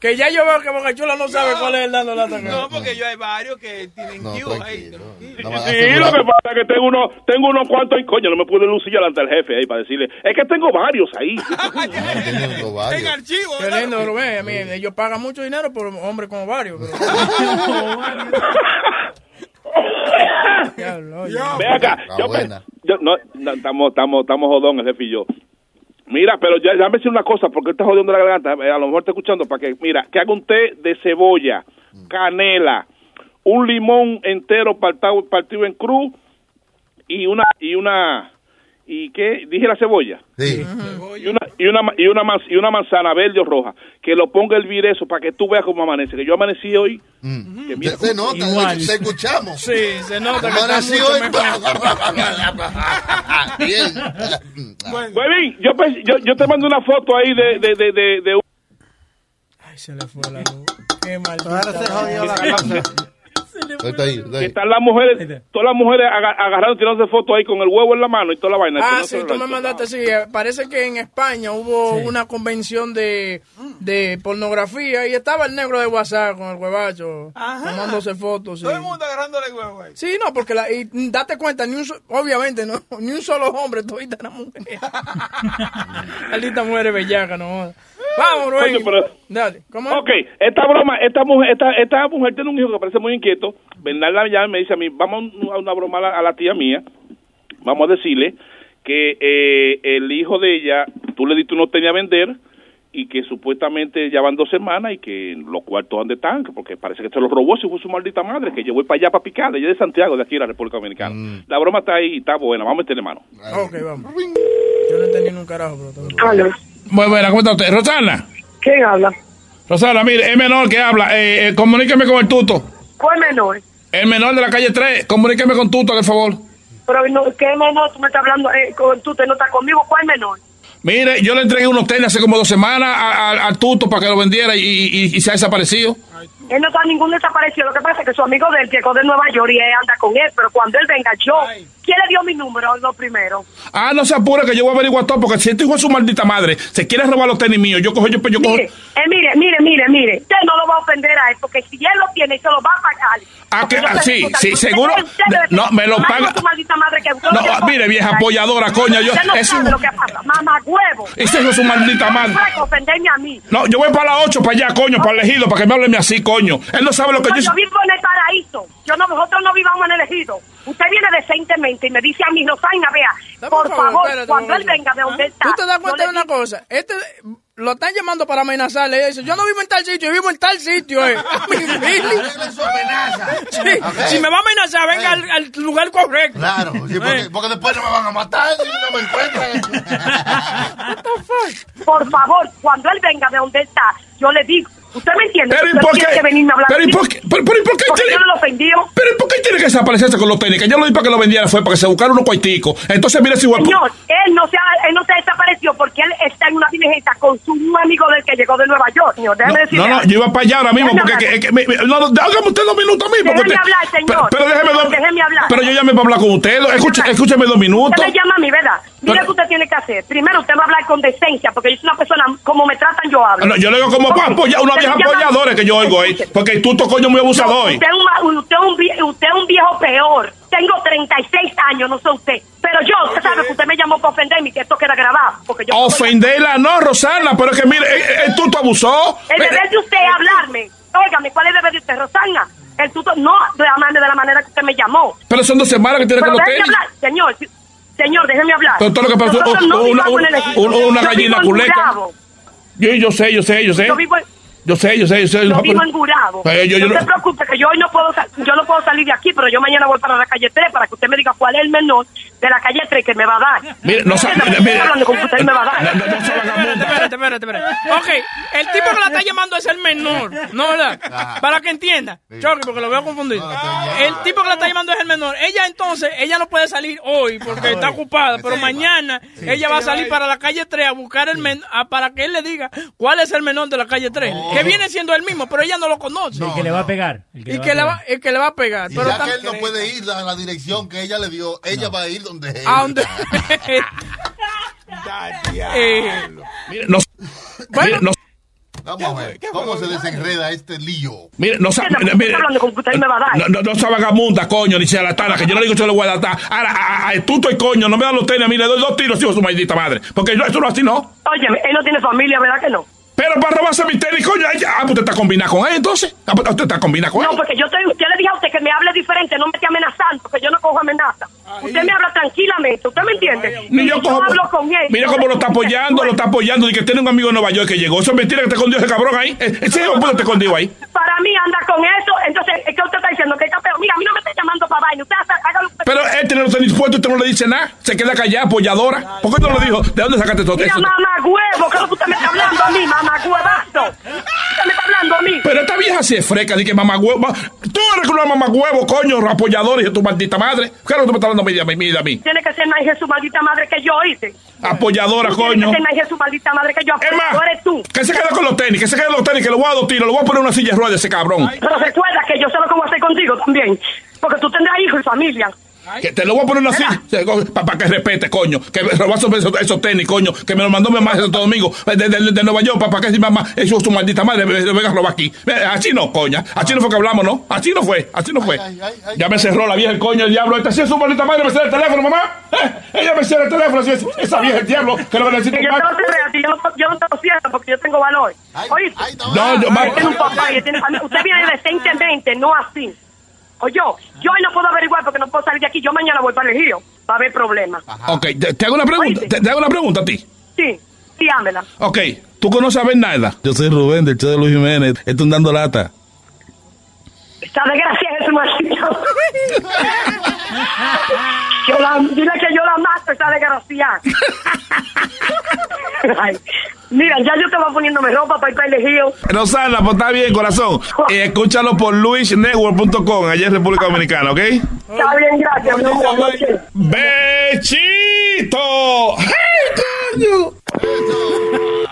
Que ya yo veo que Boca Chula no sabe cuál es el dando lata. acá. No, porque yo hay varios que tienen Q ahí. Sí, lo que pasa es que tengo uno, tengo unos cuantos y coño, no me pude lucir delante del jefe ahí para decirle, es que tengo varios ahí. <laughs> En archivo. Qué lindo, <laughs> Rubén. A mí, ellos pagan mucho dinero por hombres como varios. pero-. <laughs> <laughs> Ve acá, yo, no, no, estamos, estamos, estamos jodón el jefe y yo. Mira, pero ya, déjame decir una cosa, porque él está jodiendo la garganta, eh, a lo mejor está escuchando, para que, mira, que haga un té de cebolla, canela, un limón entero partido, partido en cruz y una, y una, ¿y qué? Dije la cebolla. Sí. Y una, y una, ma- y una, manz- y una manzana verde o roja, que lo ponga el hervir eso para que tú veas cómo amanece, que yo amanecí hoy. que mira Se, se nota, te escuchamos. Sí, se nota que Amanecí hoy. <laughs> Bien. Huevín, yo, pe- yo, yo te mando una foto ahí de, de, de, de, de un- Ay, se le fue la luz. Qué maldita. Ahora se jodió la <laughs> cosa. Está ahí, está que ahí. están las mujeres, todas las mujeres aga- agarrando, tirándose fotos ahí con el huevo en la mano y toda la vaina. Ah, no sí, tú me mandaste, sí. eh, Parece que en España hubo una convención de, de pornografía y estaba el negro de WhatsApp con el huevacho tomándose fotos. sí. Todo el mundo agarrándole huevo ahí. Sí, no, porque la, y date cuenta, ni un, obviamente, no, <laughs> ni un solo hombre, todita una mujer. <laughs> Maldita mujer bellaca, no. Vamos, Rubén. Oye, pero- Dale, ¿cómo es? Ok, esta broma, esta mujer, esta, esta mujer tiene un hijo que parece muy inquieto. Bernarda me llama y me dice a mí, vamos a una broma a la, a la tía mía. Vamos a decirle que eh, el hijo de ella, tú le diste unos tenis a vender y que supuestamente ya van dos semanas y que los cuartos donde están, porque parece que se los robó, si fue su maldita madre, que yo voy para allá para picar, ella es de Santiago, de aquí de la República Dominicana. La broma está ahí, está buena, vamos a meterle mano. Ok, vamos. Yo no entendí ni un carajo, pero. Muy buena, ¿cómo está usted? Rosana. ¿Quién habla? Rosana, mire, es menor que habla. Eh, eh, comuníqueme con el tuto. ¿Cuál menor? El menor de la calle 3. Comuníqueme con tuto, por favor. Pero no, ¿qué menor? Tú me estás hablando, eh, con, tú te no estás conmigo. ¿Cuál menor? Mire, yo le entregué unos tenis hace como dos semanas al tuto para que lo vendiera y, y- y se ha desaparecido. Él no está ningún desaparecido. Lo que pasa es que su amigo de él llegó de Nueva York y él anda con él. Pero cuando él venga, yo. ¿Quién le dio mi número? Lo primero. Ah, no se apure que yo voy a averiguar todo porque si este hijo de su maldita madre se quiere robar los tenis míos, yo cojo, yo, yo cojo. Mire, eh, mire, mire, mire, mire. Usted no lo va a ofender a él porque si él lo tiene, se lo va a pagar. Ah, que- ah, sí, sí, seguro. No, me lo paga- No, mire, vieja apoyadora, coño, yo- es lo que pasa. Mamá huevo. Ese hijo de su maldita madre. No yo voy para la 8 para allá, coño, para el ejido, para que me hablen así, coño. Él no sabe lo que No, yo yo vivo en el paraíso. Yo no, nosotros no vivamos en el ejido. Usted viene decentemente y me dice a mí, Rosaina, vea, por, favor, espérate cuando él venga de donde está. ¿Tú te das cuenta de una cosa? Este lo están llamando para amenazarle. Ella dice, yo no vivo en tal sitio, yo vivo en tal sitio. Eh. <laughs> <laughs> Sí, Si me va a amenazar, venga al, al lugar correcto. Claro, sí, porque, porque después no me van a matar si no me encuentran. <laughs> Por favor, cuando él venga de donde está, yo le digo, ¿usted me entiende? Pero ¿y por qué? que Pero ¿y por qué? Pero, pero ¿y por qué Porque tiene- yo no lo ofendió. Pero ¿y por qué tiene que desaparecerse con los tenis? Que yo lo di para que lo vendiera fue para que se buscara unos cuaiticos. Entonces, mire si huevo. Señor, él no se ha, él no se desapareció porque él está en una diligencia con su amigo del que llegó de Nueva York, señor. Déjeme No, decirle no, algo. yo iba para allá ahora mismo porque que- que me- me- no, no, hágame usted dos minutos a mí. Porque Déjeme usted- hablar, señor. Pero, déjeme hablar. Pero yo llamé para hablar con usted. Escuche, escúcheme dos minutos. Usted me llama a mí, ¿verdad? Mire qué usted tiene que hacer. Primero, usted va a hablar con decencia, porque yo soy una persona, como me tratan, yo hablo. No, yo le digo como Ok. apoya, una Llama- apoyadora que yo oigo ahí. Porque tú tu coño muy abusador. Usted es, un, usted, es un, vie- usted es un viejo peor. Tengo 36 años, no sé usted. Pero yo, usted sabe que usted me llamó para ofenderme y que esto queda grabado. Porque yo Ofenderla, no, Rosana, pero es que mire, eh, eh, tú te abusó. El deber de usted es hablarme. Óigame, ¿cuál es el deber de usted, Rosana? El tuto, no de la, manera, de la manera que usted me llamó. Pero son dos semanas que tiene tenis. hablar, señor. Señor, déjeme hablar. Todo lo que pasó, una- el gallina culeca. Yo, yo sé, yo sé, yo sé. Yo vivo Yo sé, yo sé, yo sé. Yo no, vivo pero- en Gurabo. Eh, yo- yo no se preocupe que yo hoy no puedo yo no puedo salir de aquí, pero yo mañana voy para la calle 3 para que usted me diga cuál es el menor de la calle 3 que me va a dar. Mire, no sabe, Usted mire, está hablando con usted me va a dar. Espérate, espérate, espérate. Ok, el tipo que la está llamando es el menor, ¿no verdad? Para que entienda. Choque, porque lo veo confundido. El tipo que la está llamando es el menor. Ella entonces, ella no puede salir hoy porque está ocupada, pero mañana ella va a salir para la calle 3 a buscar el menor, para que él le diga cuál es el menor de la calle 3, que viene siendo el mismo, pero ella no lo conoce. El que le va a pegar. el que le va, el que le va a pegar. Pero ya que él no puede ir a la dirección que ella le dio, ella va a ir donde él. ¿A dónde? Eh, <laughs> Mire, no, mire, no, Vamos a ver, ¿cómo se desenreda este lío? mire, no, sa- Usted mire, no, no, no sea vagabunda, coño, ni sea latana, que yo no digo que yo le voy a dar. Ahora, a, a, a tuto y coño, no me dan los tenis a mí, le doy dos tiros, hijo de su maldita madre. Porque yo, eso no así, ¿no? Óyeme, él no tiene familia, ¿verdad que no? Pero para robarse mi tenis, coño, ah, pues usted está combinado con él, entonces. Ah, pues usted está combinado con él. No, porque yo, estoy, yo le dije a usted que me hable diferente, no me esté amenazando, que yo no cojo amenaza. Usted me habla tranquilamente, ¿usted me entiende? Ni yo cojo- hablo con él. Mira cómo lo está apoyando, lo está apoyando, y que tiene un amigo en Nueva York que llegó. Eso es mentira que te escondió ese cabrón ahí. Eh, Ese hijo de puta te escondió ahí. Para mí anda con eso, entonces, ¿qué usted está diciendo? Que está peor. Mira, a mí no me está llamando para vaina. Usted haga- hágalo usted. Pero él tiene los tenis puestos y usted no le dice nada. Se queda callada, apoyadora. ¿Por qué no le dijo? ¿De dónde sacaste todo Mira, eso? mamá huevo, ¿qué es lo que usted me está hablando a mí, mamá huevazo? Usted me está hablando a mí. Pero esta vieja sí es freca, di que mamá huevo. Tú eres una mamá huevo, coño, apoyador y de tu maldita madre. ¿Qué es lo que tú me estás dando a mí, a mí, a mí? Tiene que ser más hija de su maldita madre que yo, ¿oíste? Apoyadora, coño. que ser más de su maldita madre que yo. Es más, No eres tú. que se quede con los tenis, que se quede con los tenis, que lo voy a tiros, lo voy a poner en una silla de ruedas ese cabrón. Pero recuerda que yo sé lo que voy a hacer contigo también. Porque tú tendrás hijos y familia. Que te lo voy a poner silla para que respete, coño. Que me robaste esos, esos tenis, coño. Que me lo mandó mi mamá de Santo Domingo, de, de, de- de Nueva York, para que si mamá, eso es su maldita madre, me, me venga a robar aquí. Eh, Así no, coña. Así no fue que hablamos, ¿no? Así no fue, así no fue. Ya me cerró la vieja el coño, el diablo. Esta sí es su maldita madre, me cierra el teléfono, mamá. Eh, Ella me cierra el teléfono, así es. Esa vieja el diablo, que lo necesito yo lo yo no, yo no te lo cierro porque yo tengo valor. ¿Oíste? No, yo, él tiene familia. Usted viene decentemente, no así. O yo, yo hoy no puedo averiguar porque no puedo salir de aquí. Yo mañana voy para el río. Va a haber problemas. Ok, te, te hago una pregunta, te, te hago una pregunta a ti. Sí, sí, ámela. Ok, ¿tú conoces a Bernarda? Yo soy Rubén, del show de Luis Jiménez. Estoy dando lata. Esta desgracia es su maldito. <laughs> Yo la, dile que yo la mato, esa desgracia. Ay, mira, ya yo estaba poniéndome ropa para ir para el río. Rosana, pues está bien, corazón. <laughs> Eh, escúchalo por luisnetwork.com, allá en República Dominicana, ¿ok? Está bien, gracias. mi amor. Noche. ¡Bechito! ¡Ay, coño!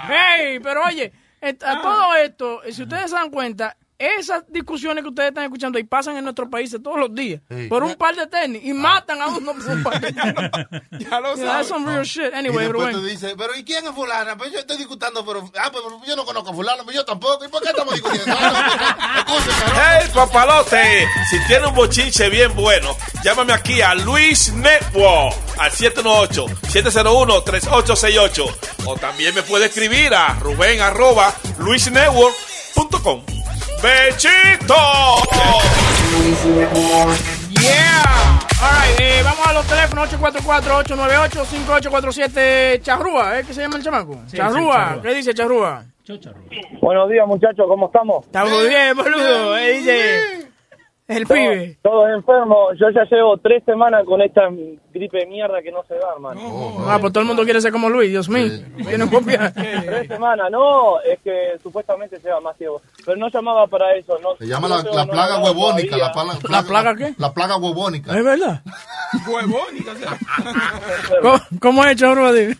Hey, pero oye, a todo esto, si ustedes se dan cuenta, esas discusiones que ustedes están escuchando ahí pasan en nuestros países todos los días por un par de tenis y matan a uno por un par de tenis. Ya lo Yeah, that's some real shit. Anyway, y después Rubén. te dice, pero ¿y quién es fulana? Pues yo estoy discutiendo, pero, ah, pues yo no conozco a fulano, pero yo tampoco. ¿Y por qué estamos discutiendo? ¡Hey, papalote! Si tiene un bochinche bien bueno, llámame aquí a Luis Network al 718-701-3868. O también me puede escribir a Rubén arroba luisnetwork.com. ¡Bechito! Yeah. All right, eh, vamos a los teléfonos 844-898-5847. Charrúa, ¿eh? ¿Qué se llama el chamaco? Sí, Charrúa. sí, Charrúa. ¿Qué dice Charrúa? Buenos días, muchachos, ¿cómo estamos? Estamos bien, boludo. Eh, dice el pibe. Todos enfermos. Yo ya llevo tres semanas con esta gripe de mierda que no se va, hermano. Ah, pues todo el mundo quiere ser como Luis, Dios mío. Tiene copia. <laughs> Tres semanas, no, es que supuestamente se va más ciego. Pero no llamaba para eso, no. Se llama no la, la plaga huevónica. La, plaga, plaga qué? La plaga huevónica. ¿Es verdad? <laughs> Huevónica. ¿Cómo, cómo es, Charrúa? Dime.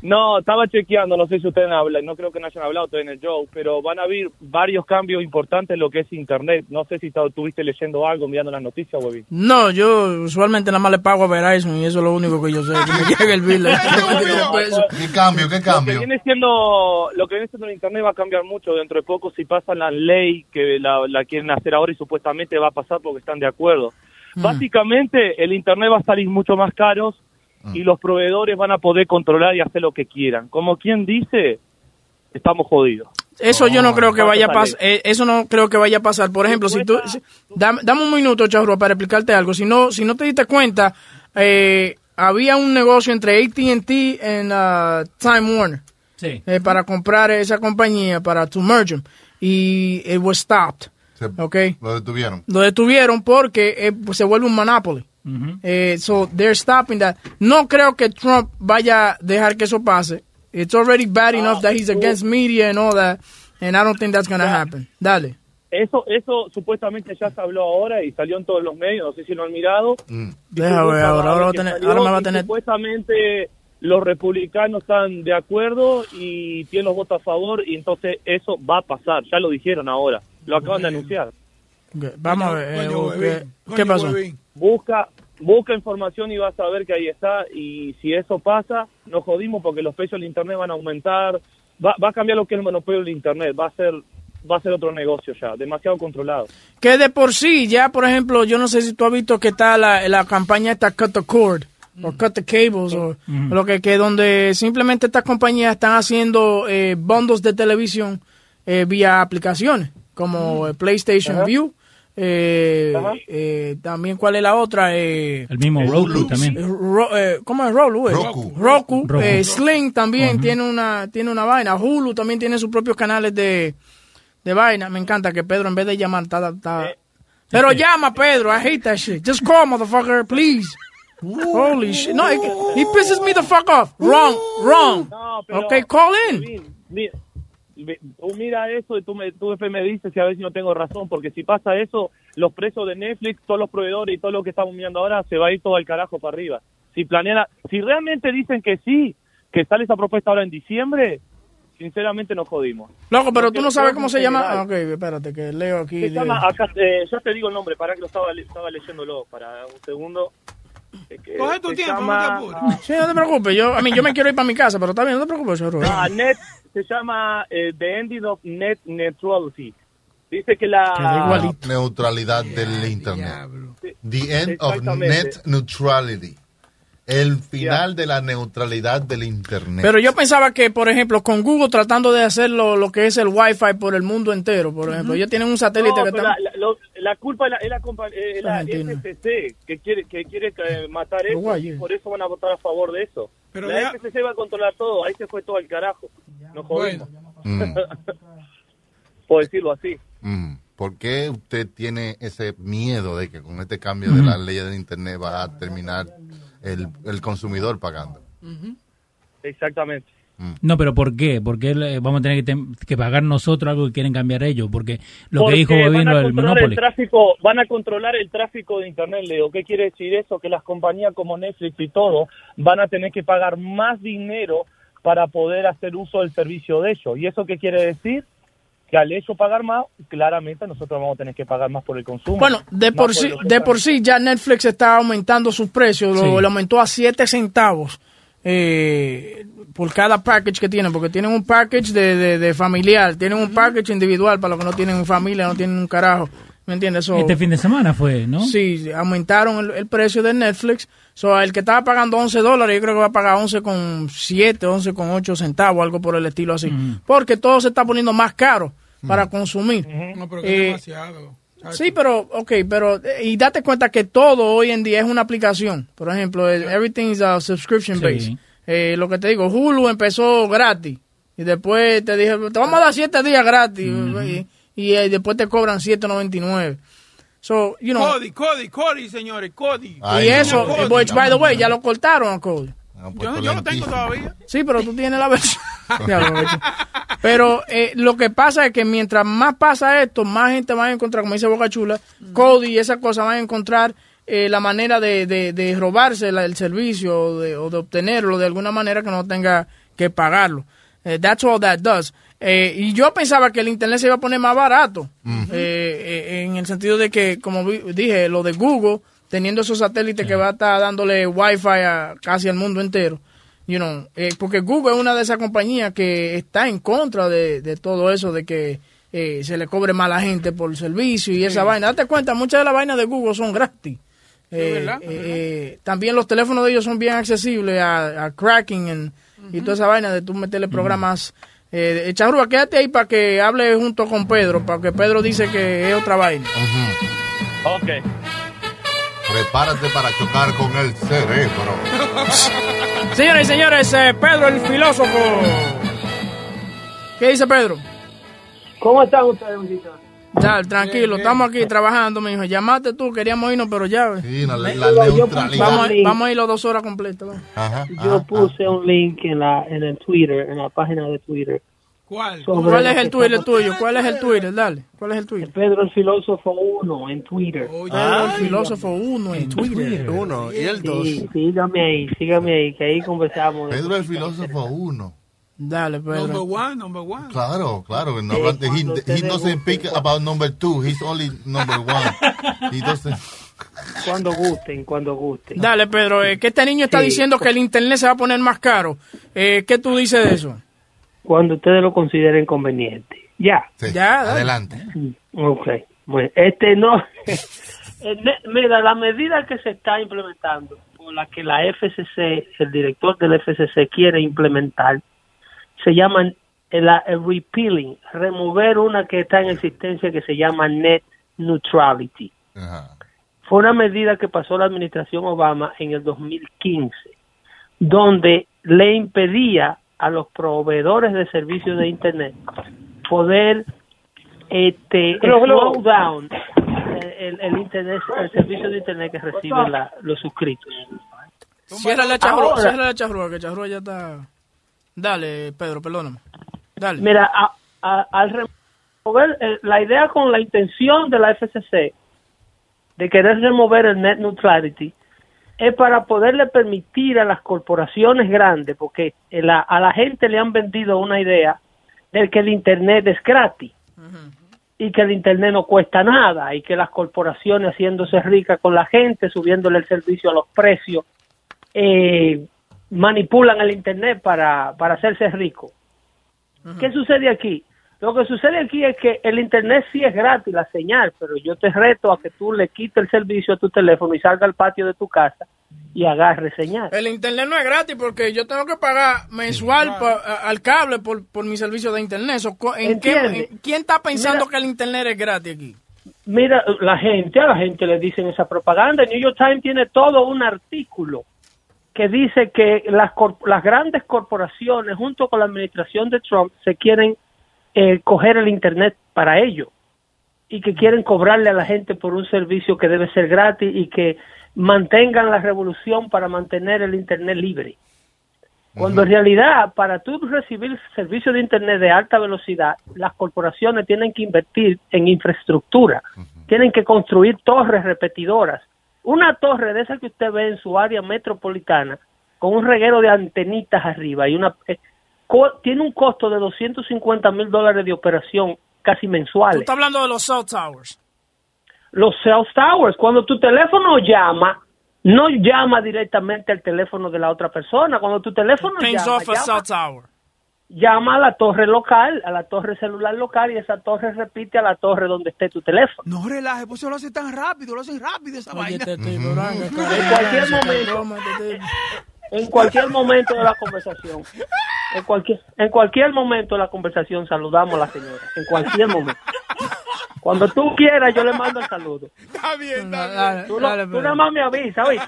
No, estaba chequeando, no sé si ustedes hablan, no creo que no hayan hablado todavía en el show, pero van a haber varios cambios importantes en lo que es Internet. No sé si estuviste leyendo algo, mirando las noticias, huevín. No, yo usualmente nada más le pago a Verizon y eso es lo único que yo sé. Que me <laughs> llegue el bill. <laughs> ¿Qué cambio? ¿Qué Lo que cambio? viene siendo, lo que viene siendo el internet va a cambiar mucho dentro de poco si pasa la ley que la, la quieren hacer ahora y supuestamente va a pasar porque están de acuerdo. Básicamente el internet va a salir mucho más caro y los proveedores van a poder controlar y hacer lo que quieran. Como quien dice, estamos jodidos. Eso yo no creo que ¿Cuánto vaya a pasar. eso no creo que vaya a pasar. Por ejemplo, si tú. si- dame, dame un minuto, Charrúa, para explicarte algo. Si no, si no te diste cuenta, eh, había un negocio entre ATT y uh, Time Warner. Sí. eh, para comprar esa compañía, para to merge 'em, y it was stopped. Okay. Lo detuvieron. Lo detuvieron porque eh, pues, se vuelve un monopoly. Eh, so they're stopping that. No creo que Trump vaya a dejar que eso pase. It's already bad enough that he's against media and all that, and I don't think that's gonna happen. Dale. Eso, eso supuestamente ya se habló ahora y salió en todos los medios, no sé si lo han mirado. Deja ver, ahora, ahora, tener- salió ahora me va a tener. Supuestamente los republicanos están de acuerdo y tienen los votos a favor y entonces eso va a pasar, ya lo dijeron ahora, lo acaban de anunciar. Ok, Vamos a ver. eh, coño, ¿qué- huevín, ¿Qué coño, pasó? Busca, busca información y vas a ver que ahí está y si eso pasa, nos jodimos porque los precios del internet van a aumentar, va, va a cambiar lo que es el monopolio del internet, va a ser va a ser otro negocio ya, demasiado controlado. Que de por sí, ya por ejemplo, yo no sé si tú has visto que está la, la campaña esta Cut the Cord, o Cut the Cables, o Mm. lo que, que donde simplemente estas compañías están haciendo eh, bundles de televisión eh, vía aplicaciones, como eh, PlayStation. View. Eh, eh, también, ¿cuál es la otra? Eh, El mismo Roku también. eh, Ro- eh, ¿Cómo es Roku? Roku. Roku. Roku. eh, Sling también tiene una tiene una vaina. Hulu también tiene sus propios canales de, de vaina. Me encanta que Pedro en vez de llamar está... está- Pero llama Pedro, I hate that shit. Just call, motherfucker, please. Holy shit. No, it- he pisses me the fuck off. Wrong, wrong. No, pero, okay, call in. Kevin, mira, ve- tú mira eso y tú, me, tú me dices si a ver si no tengo razón, porque si pasa eso, los precios de Netflix, todos los proveedores y todo lo que estamos mirando ahora se va a ir todo al carajo para arriba. Si planean, si realmente dicen que sí, que sale esa propuesta ahora en diciembre, sinceramente nos jodimos. Loco, pero Porque tú no sabes cómo se llama. general. Ah, Ok, espérate, que leo aquí. Se llama, acá, eh, ya te digo el nombre, para que lo estaba, estaba leyéndolo, para un segundo. Eh, que Coge tu tiempo, llama- no te apures. Sí, no te preocupes. Yo, a mí, yo me quiero ir para mi casa, pero está bien, no te preocupes, Chorro. Ah, net, se llama eh, The Ending of Net Neutrality. Dice que la... Neutralidad del Internet. The end of net neutrality. El final de la neutralidad del Internet. Pero yo pensaba que, por ejemplo, con Google tratando de hacer lo, lo que es el Wi-Fi por el mundo entero, por ejemplo, ellos tienen un satélite No, que está... la, la- la culpa es la, es la, compa- eh, la Argentina. FCC que quiere que quiere eh, matar eso Uruguay, y eh. por eso van a votar a favor de eso. Pero la FCC va a controlar todo, ahí se fue todo al carajo. Nos jodimos. Mm, <laughs> Por decirlo así. mm. ¿Por qué usted tiene ese miedo de que con este cambio de las leyes del Internet va a terminar el, el consumidor pagando? Exactamente. No, pero ¿por qué? ¿Por qué le- vamos a tener que, que pagar nosotros algo que quieren cambiar ellos? Porque lo Porque que dijo van a Bobino del controlar Monopoly. el tráfico, van a controlar el tráfico de internet, Leo. ¿Qué quiere decir eso? Que las compañías como Netflix y todo van a tener que pagar más dinero para poder hacer uso del servicio de ellos. ¿Y eso qué quiere decir? Que al ellos pagar más, claramente nosotros vamos a tener que pagar más por el consumo. Bueno, de por sí, de por sí ya Netflix está aumentando sus precios, lo, aumentó a 7 centavos eh, por cada package que tienen, porque tienen un package de, de- de familiar, tienen un package individual para los que no tienen familia, no tienen un carajo, ¿me entiendes? So, Este fin de semana fue, ¿no? Sí, aumentaron el, el precio de Netflix. So, el que estaba pagando 11 dólares, yo creo que va a pagar 11 con 7, 11 con 8 centavos, algo por el estilo así. Porque todo se está poniendo más caro para consumir. No, pero que es Eh, demasiado. Sí, pero, ok, pero, eh, y date cuenta que todo hoy en día es una aplicación. Por ejemplo, everything is a subscription Sí. base. Eh, lo que te digo, Hulu empezó gratis. Y después te dije, te vamos a dar 7 días gratis. Y, y, eh, después te cobran 7.99. So, you know. Cody, Cody, Cody, señores, Cody. y eso, eh, which, by the way, ya lo cortaron a Cody. Yo, yo lo tengo todavía. Sí, pero tú tienes la versión. <laughs> Pero eh, lo que pasa es que mientras más pasa esto, más gente va a encontrar, como dice Boca Chula, Cody y esas cosas van a encontrar eh, la manera de, de, de robarse la- el servicio o de, o de obtenerlo de alguna manera que no tenga que pagarlo. Eh, that's all that does. Eh, y yo pensaba que el internet se iba a poner más barato, eh, eh, en el sentido de que, como vi- dije, lo de Google, teniendo esos satélites que va a estar dándole wifi a casi al mundo entero, you know, eh, porque Google es una de esas compañías que está en contra de, de todo eso, de que eh, se le cobre más a la gente por el servicio y esa vaina. Date cuenta, muchas de las vainas de Google son gratis. Eh, verdad, eh, eh, también los teléfonos de ellos son bien accesibles a, a cracking y toda esa vaina de tú meterle programas. Eh, Charrúa, quédate ahí para que hable junto con Pedro, para que Pedro dice que es otra vaina. Ok. Prepárate para chocar con el cerebro. <laughs> Señoras y señores, eh, Pedro el filósofo. ¿Qué dice Pedro? ¿Cómo están ustedes, muchachos? Dale, tranquilo, estamos aquí trabajando, mi hijo. Llamaste tú, queríamos irnos, pero ya. ves. Sí, la, la neutralidad. Vamos, a- vamos a ir los dos horas completas. Yo puse un link en la en el Twitter, en la página de Twitter. ¿Cuál? Sobre ¿Cuál es el Twitter estamos- tuyo? ¿Cuál es el Twitter? Dale, ¿cuál es el Twitter? Pedro el Filósofo 1 en Twitter. Pedro el Filósofo 1 en Twitter. Uno. ¿Y el dos? Sí, sígame ahí, sígame ahí, que ahí conversamos. Pedro el filósofo uno. Dale, Number Pedro. one, number one. Claro, claro. No, Eh, he, he doesn't speak about number two. He's only number one. He doesn't. Cuando gusten, cuando gusten. Dale, Pedro, eh, que este niño está Sí. diciendo que el internet se va a poner más caro. Eh, ¿Qué tú dices de eso? Cuando ustedes lo consideren conveniente. Ya. Sí, Ya, dale. adelante. Ok. Bueno, este no. <laughs> Eh, Mira, la medida que se está implementando, o la que la FCC, el director del FCC quiere implementar, se llama el, el repealing, remover una que está en existencia que se llama net neutrality. Fue una medida que pasó la administración Obama en el 2015, donde le impedía a los proveedores de servicios de Internet poder este, slow down el, el internet, el servicio de Internet que reciben la- los suscritos. Cierra la charrúa, cierra la charrúa, que charrúa ya está... Dale, Pedro, perdóname. Dale. Mira, a- a- al remover eh, la idea con la intención de la FCC de querer remover el net neutrality es para poderle permitir a las corporaciones grandes, porque la- a la gente le han vendido una idea de que el internet es gratis y que el internet no cuesta nada y que las corporaciones haciéndose ricas con la gente, subiéndole el servicio a los precios, eh, manipulan el internet para, para hacerse ricos. ¿Qué sucede aquí? Lo que sucede aquí es que el internet sí es gratis, la señal, pero yo te reto a que tú le quites el servicio a tu teléfono y salga al patio de tu casa y agarre señal. El internet no es gratis porque yo tengo que pagar mensual pa- a- al cable por, por mi servicio de internet. So, co- ¿en qué- Entiende. en- ¿Quién está pensando Mira- que el internet es gratis aquí? Mira, la gente, a la gente le dicen esa propaganda. El New York Times tiene todo un artículo que dice que las, las grandes corporaciones, junto con la administración de Trump, se quieren eh, coger el Internet para ello y que quieren cobrarle a la gente por un servicio que debe ser gratis y que mantengan la revolución para mantener el Internet libre. Cuando en realidad, para tú recibir servicio de Internet de alta velocidad, las corporaciones tienen que invertir en infraestructura, tienen que construir torres repetidoras. Una torre de esa que usted ve en su área metropolitana, con un reguero de antenitas arriba y una eh, tiene un costo de 250 mil dólares de operación casi Tú mensuales. estás hablando de los cell towers. Los cell towers, cuando tu teléfono llama, no llama directamente al teléfono de la otra persona. Cuando tu teléfono llama, off a llama- cell tower. llama a la torre local, a la torre celular local y esa torre repite a la torre donde esté tu teléfono. No relaje, pues se lo hace tan rápido, lo hacen rápido esa vaina. este En cualquier momento, en cualquier momento de la conversación, en cualquier, en cualquier momento de la conversación saludamos a la señora, en cualquier momento. Cuando tú quieras, yo le mando el saludo. Está bien, Dale, Tú, no- dale, tú Pedro. nada más me avisas, ¿oíste?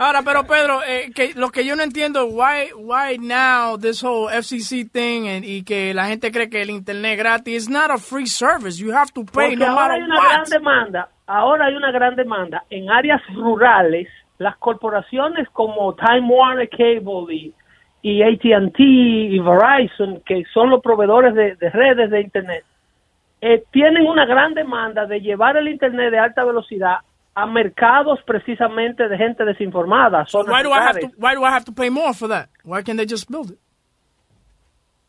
Ahora, pero Pedro, eh, que lo que yo no entiendo, why, why now this whole FCC thing and- y que la gente cree que el internet es gratis, it's not a free service, you have to pay Porque no ahora hay una what. gran demanda, ahora hay una gran demanda en áreas rurales, las corporaciones como Time Warner Cable y, y AT&T y Verizon, que son los proveedores de, de redes de internet, eh, tienen una gran demanda de llevar el internet de alta velocidad a mercados precisamente de gente desinformada. zonas Why do I have to, why do I have to pay more for that? Why can't they just build it?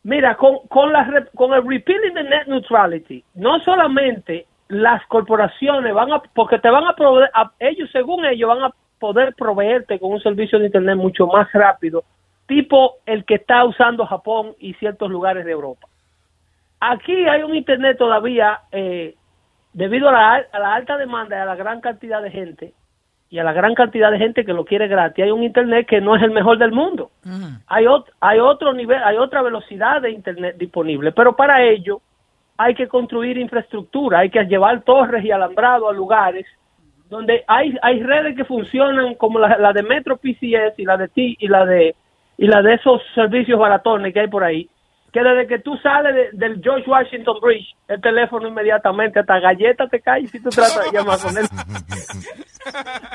Mira, con, con, la, con el repealing de net neutrality, no solamente las corporaciones van a, porque te van a proveer, a- ellos según ellos van a poder proveerte con un servicio de internet mucho más rápido, tipo el que está usando Japón y ciertos lugares de Europa. Aquí hay un internet todavía, eh, debido a la, a la alta demanda y a la gran cantidad de gente, y a la gran cantidad de gente que lo quiere gratis, hay un internet que no es el mejor del mundo hay, ot- hay otro nivel, hay otra velocidad de internet disponible, pero para ello hay que construir infraestructura, hay que llevar torres y alambrado a lugares donde hay, hay redes que funcionan como la, la de Metro PCS y la de T y la de y la de esos servicios baratones que hay por ahí que desde que tú sales de- del George Washington Bridge, el teléfono inmediatamente, hasta galleta te cae si tú tratas de llamar con él. <laughs>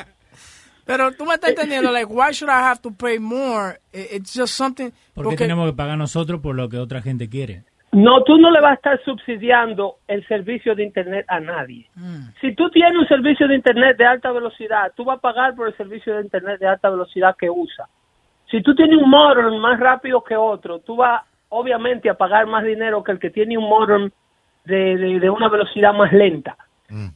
Pero tú me estás entendiendo, like, why should I have to pay more? It's just something... ¿Por qué tenemos que pagar nosotros por lo que otra gente quiere? No, tú no le vas a estar subsidiando el servicio de Internet a nadie. Si tú tienes un servicio de Internet de alta velocidad, tú vas a pagar por el servicio de Internet de alta velocidad que usa. Si tú tienes un modem más rápido que otro, tú vas obviamente a pagar más dinero que el que tiene un modem de, de- de una velocidad más lenta.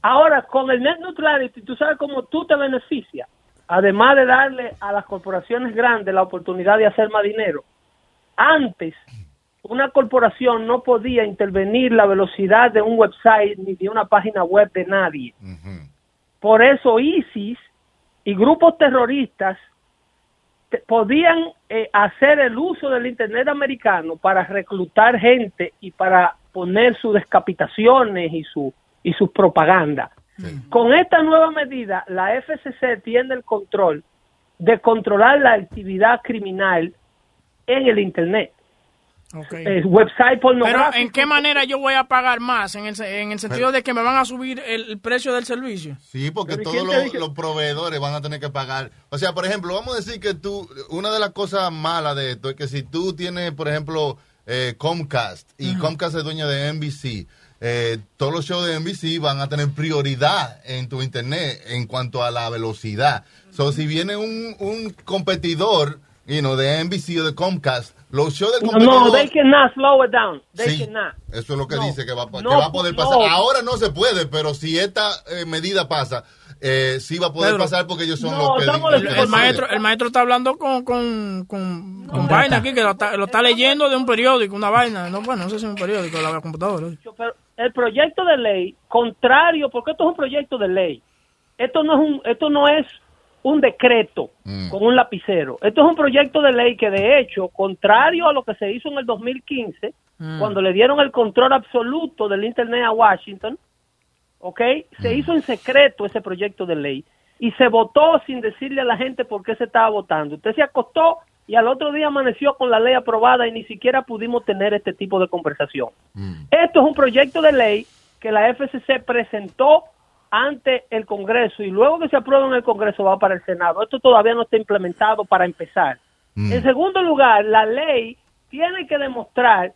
Ahora, con el net neutrality, tú sabes cómo tú te beneficias. Además de darle a las corporaciones grandes la oportunidad de hacer más dinero. Antes, una corporación no podía intervenir la velocidad de un website ni de una página web de nadie. Por eso ISIS y grupos terroristas te- podían eh, hacer el uso del Internet americano para reclutar gente y para poner sus descapitaciones y su y sus propaganda. Con esta nueva medida, la FCC tiene el control de controlar la actividad criminal en el Internet. Eh, website Pero pornográfico. ¿en qué manera yo voy a pagar más? En el, se- en el sentido de que me van a subir el, el precio del servicio. Sí, porque Pero ¿y todos los, proveedores van a tener que pagar. O sea, por ejemplo, vamos a decir que tú, una de las cosas malas de esto es que si tú tienes, por ejemplo, eh, Comcast y Comcast es dueño de NBC, eh, todos los shows de NBC van a tener prioridad en tu internet en cuanto a la velocidad. So, si viene un, un competidor, you know, de NBC o de Comcast, los shows del No, competidor... no, they cannot slow it down. They Sí. cannot. Eso es lo que No. dice que va, que No, va a poder no. pasar. Ahora no se puede, pero si esta eh, medida pasa, eh, sí va a poder Pedro. pasar porque ellos son No, los que... estamos los el, que el maestro, el maestro está hablando con, con, con, con vaina aquí, que lo está, lo está leyendo de un periódico, una vaina. No, bueno, no sé si es un periódico, la computadora. Pero el proyecto de ley, contrario, porque esto es un proyecto de ley. Esto no es un, esto no es un decreto con un lapicero. Esto es un proyecto de ley que de hecho, contrario a lo que se hizo en el 2015, Mm. cuando le dieron el control absoluto del Internet a Washington, ¿ok? Se hizo en secreto ese proyecto de ley y se votó sin decirle a la gente por qué se estaba votando. Usted se acostó y al otro día amaneció con la ley aprobada y ni siquiera pudimos tener este tipo de conversación. Esto es un proyecto de ley que la FCC presentó ante el Congreso y luego que se aprueba en el Congreso va para el Senado. Esto todavía no está implementado para empezar. En segundo lugar, la ley tiene que demostrar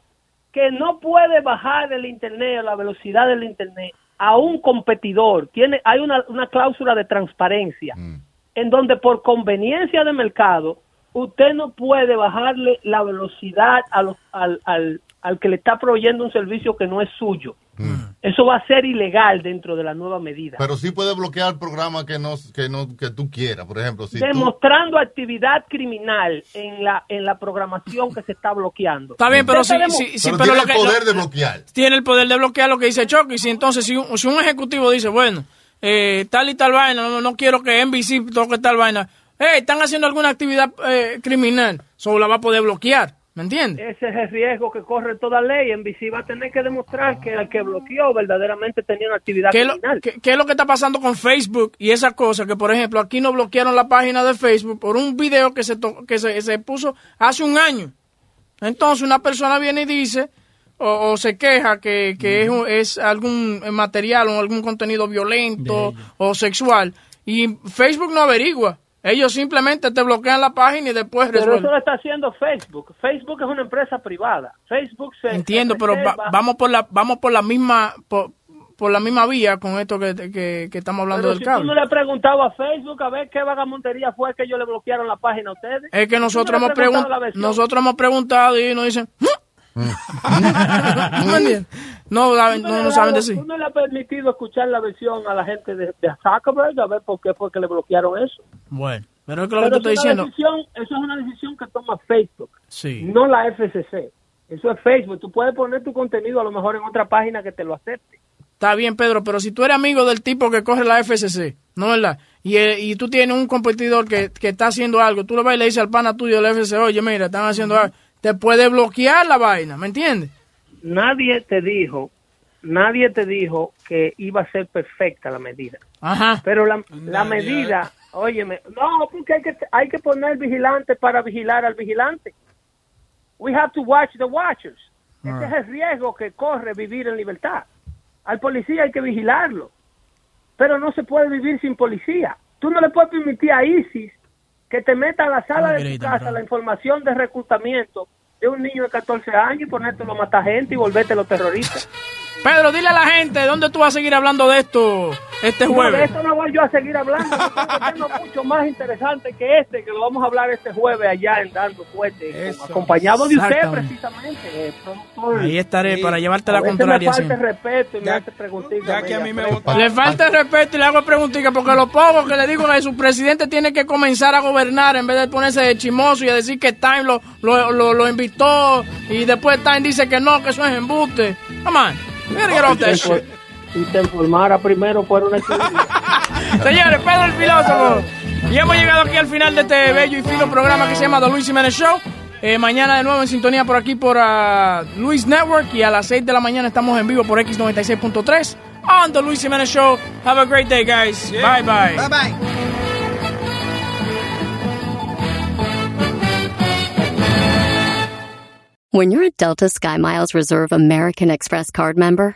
que no puede bajar el Internet, la velocidad del Internet a un competidor. Tiene, hay una, una cláusula de transparencia en donde por conveniencia de mercado usted no puede bajarle la velocidad a los- al, al, al que le está proveyendo un servicio que no es suyo. Eso va a ser ilegal dentro de la nueva medida. Pero sí puede bloquear programas que no, que no que tú quieras. Por ejemplo, si tú... demostrando actividad criminal en la en la programación que se está bloqueando. Está bien, pero sí, sí, pero, lo que, lo- de bloquear. tiene el poder de bloquear lo que dice Chucky. Si entonces, si un, si un ejecutivo dice, bueno, eh, tal y tal vaina, no, no quiero que NBC toque tal vaina, eh, están haciendo alguna actividad eh, criminal, solo la va a poder bloquear, ¿me entiendes? Ese es el riesgo que corre toda ley. NBC va a tener que demostrar que el que bloqueó verdaderamente tenía una actividad ¿Qué es, lo, criminal. qué- qué es lo que está pasando con Facebook y esas cosas? Que, por ejemplo, aquí no bloquearon la página de Facebook por un video que se, to- que se, se puso hace un año. Entonces, una persona viene y dice, o, o se queja que, que es, un- es algún material o algún contenido violento o sexual, y Facebook no averigua. Ellos simplemente te bloquean la página y después Pero resuelven. eso lo está haciendo Facebook. Facebook es una empresa privada. Facebook se Entiendo, se pero va- vamos por la vamos por la misma por, por la misma vía con esto que, que, que estamos hablando Pero del si cable. tú no le has preguntado a Facebook a ver qué vagamontería fue que ellos le bloquearon la página a ustedes. Es que nosotros hemos preguntado nosotros hemos preguntado y nos dicen. No, saben- Tú no, le no has saben decir. Tú no le has permitido escuchar la versión a la gente de, de Zuckerberg a ver por qué fue que le bloquearon eso. Bueno, pero es que lo que te estoy eso, es una diciendo, decisión, eso es una decisión que toma Facebook, sí. no la FCC. Eso es Facebook. Tú puedes poner tu contenido a lo mejor en otra página que te lo acepte. Está bien, Pedro, pero si tú eres amigo del tipo que corre la FCC, ¿no es verdad? Y, eh, y tú tienes un competidor que, que está haciendo algo, tú le vas y le dices al pana tuyo del FCC, oye, mira, están haciendo algo, te puede bloquear la vaina, ¿me entiendes? Nadie te dijo, nadie te dijo que iba a ser perfecta la medida. Ajá. Pero la, la medida, óyeme, no, porque hay que, hay que poner vigilante para vigilar al vigilante. We have to watch the watchers. Ese es el riesgo que corre vivir en libertad. Al policía hay que vigilarlo, pero no se puede vivir sin policía. Tú no le puedes permitir a ISIS que te meta a la sala de tu casa la información de reclutamiento de un niño de 14 años y ponértelo a matar gente y volvértelo terrorista. Pedro, dile a la gente, ¿dónde tú vas a seguir hablando de esto este No, de jueves? esto no voy yo a seguir hablando. Yo tengo mucho más interesante que este, que lo vamos a hablar este jueves allá en Dando Fuerte, acompañado de usted precisamente. eh, productor. Ahí estaré para llevarte A la contraria Me falta siempre. respeto y me hace preguntitas. ya que a mí me gusta- Le falta el respeto y le hago preguntica porque lo poco que le digo es que su presidente tiene que comenzar a gobernar en vez de ponerse de chimoso y a decir que Time lo, lo, lo, lo invitó y después Time dice que no, que eso es embuste. Come on, gotta get off that shit. Si te informara primero fuera una <laughs> Señores, Pedro el filósofo. Y hemos llegado aquí al final de este bello y fino programa que se llama The Luis Jiménez Show. Eh, mañana de nuevo en sintonía por aquí por ah, Luis Network y a las 6 de la mañana estamos en vivo por X96.3 on The Luis Jiménez Show. Have a great day, guys. Bye bye. Bye bye. When you're a Delta SkyMiles Reserve American Express card member,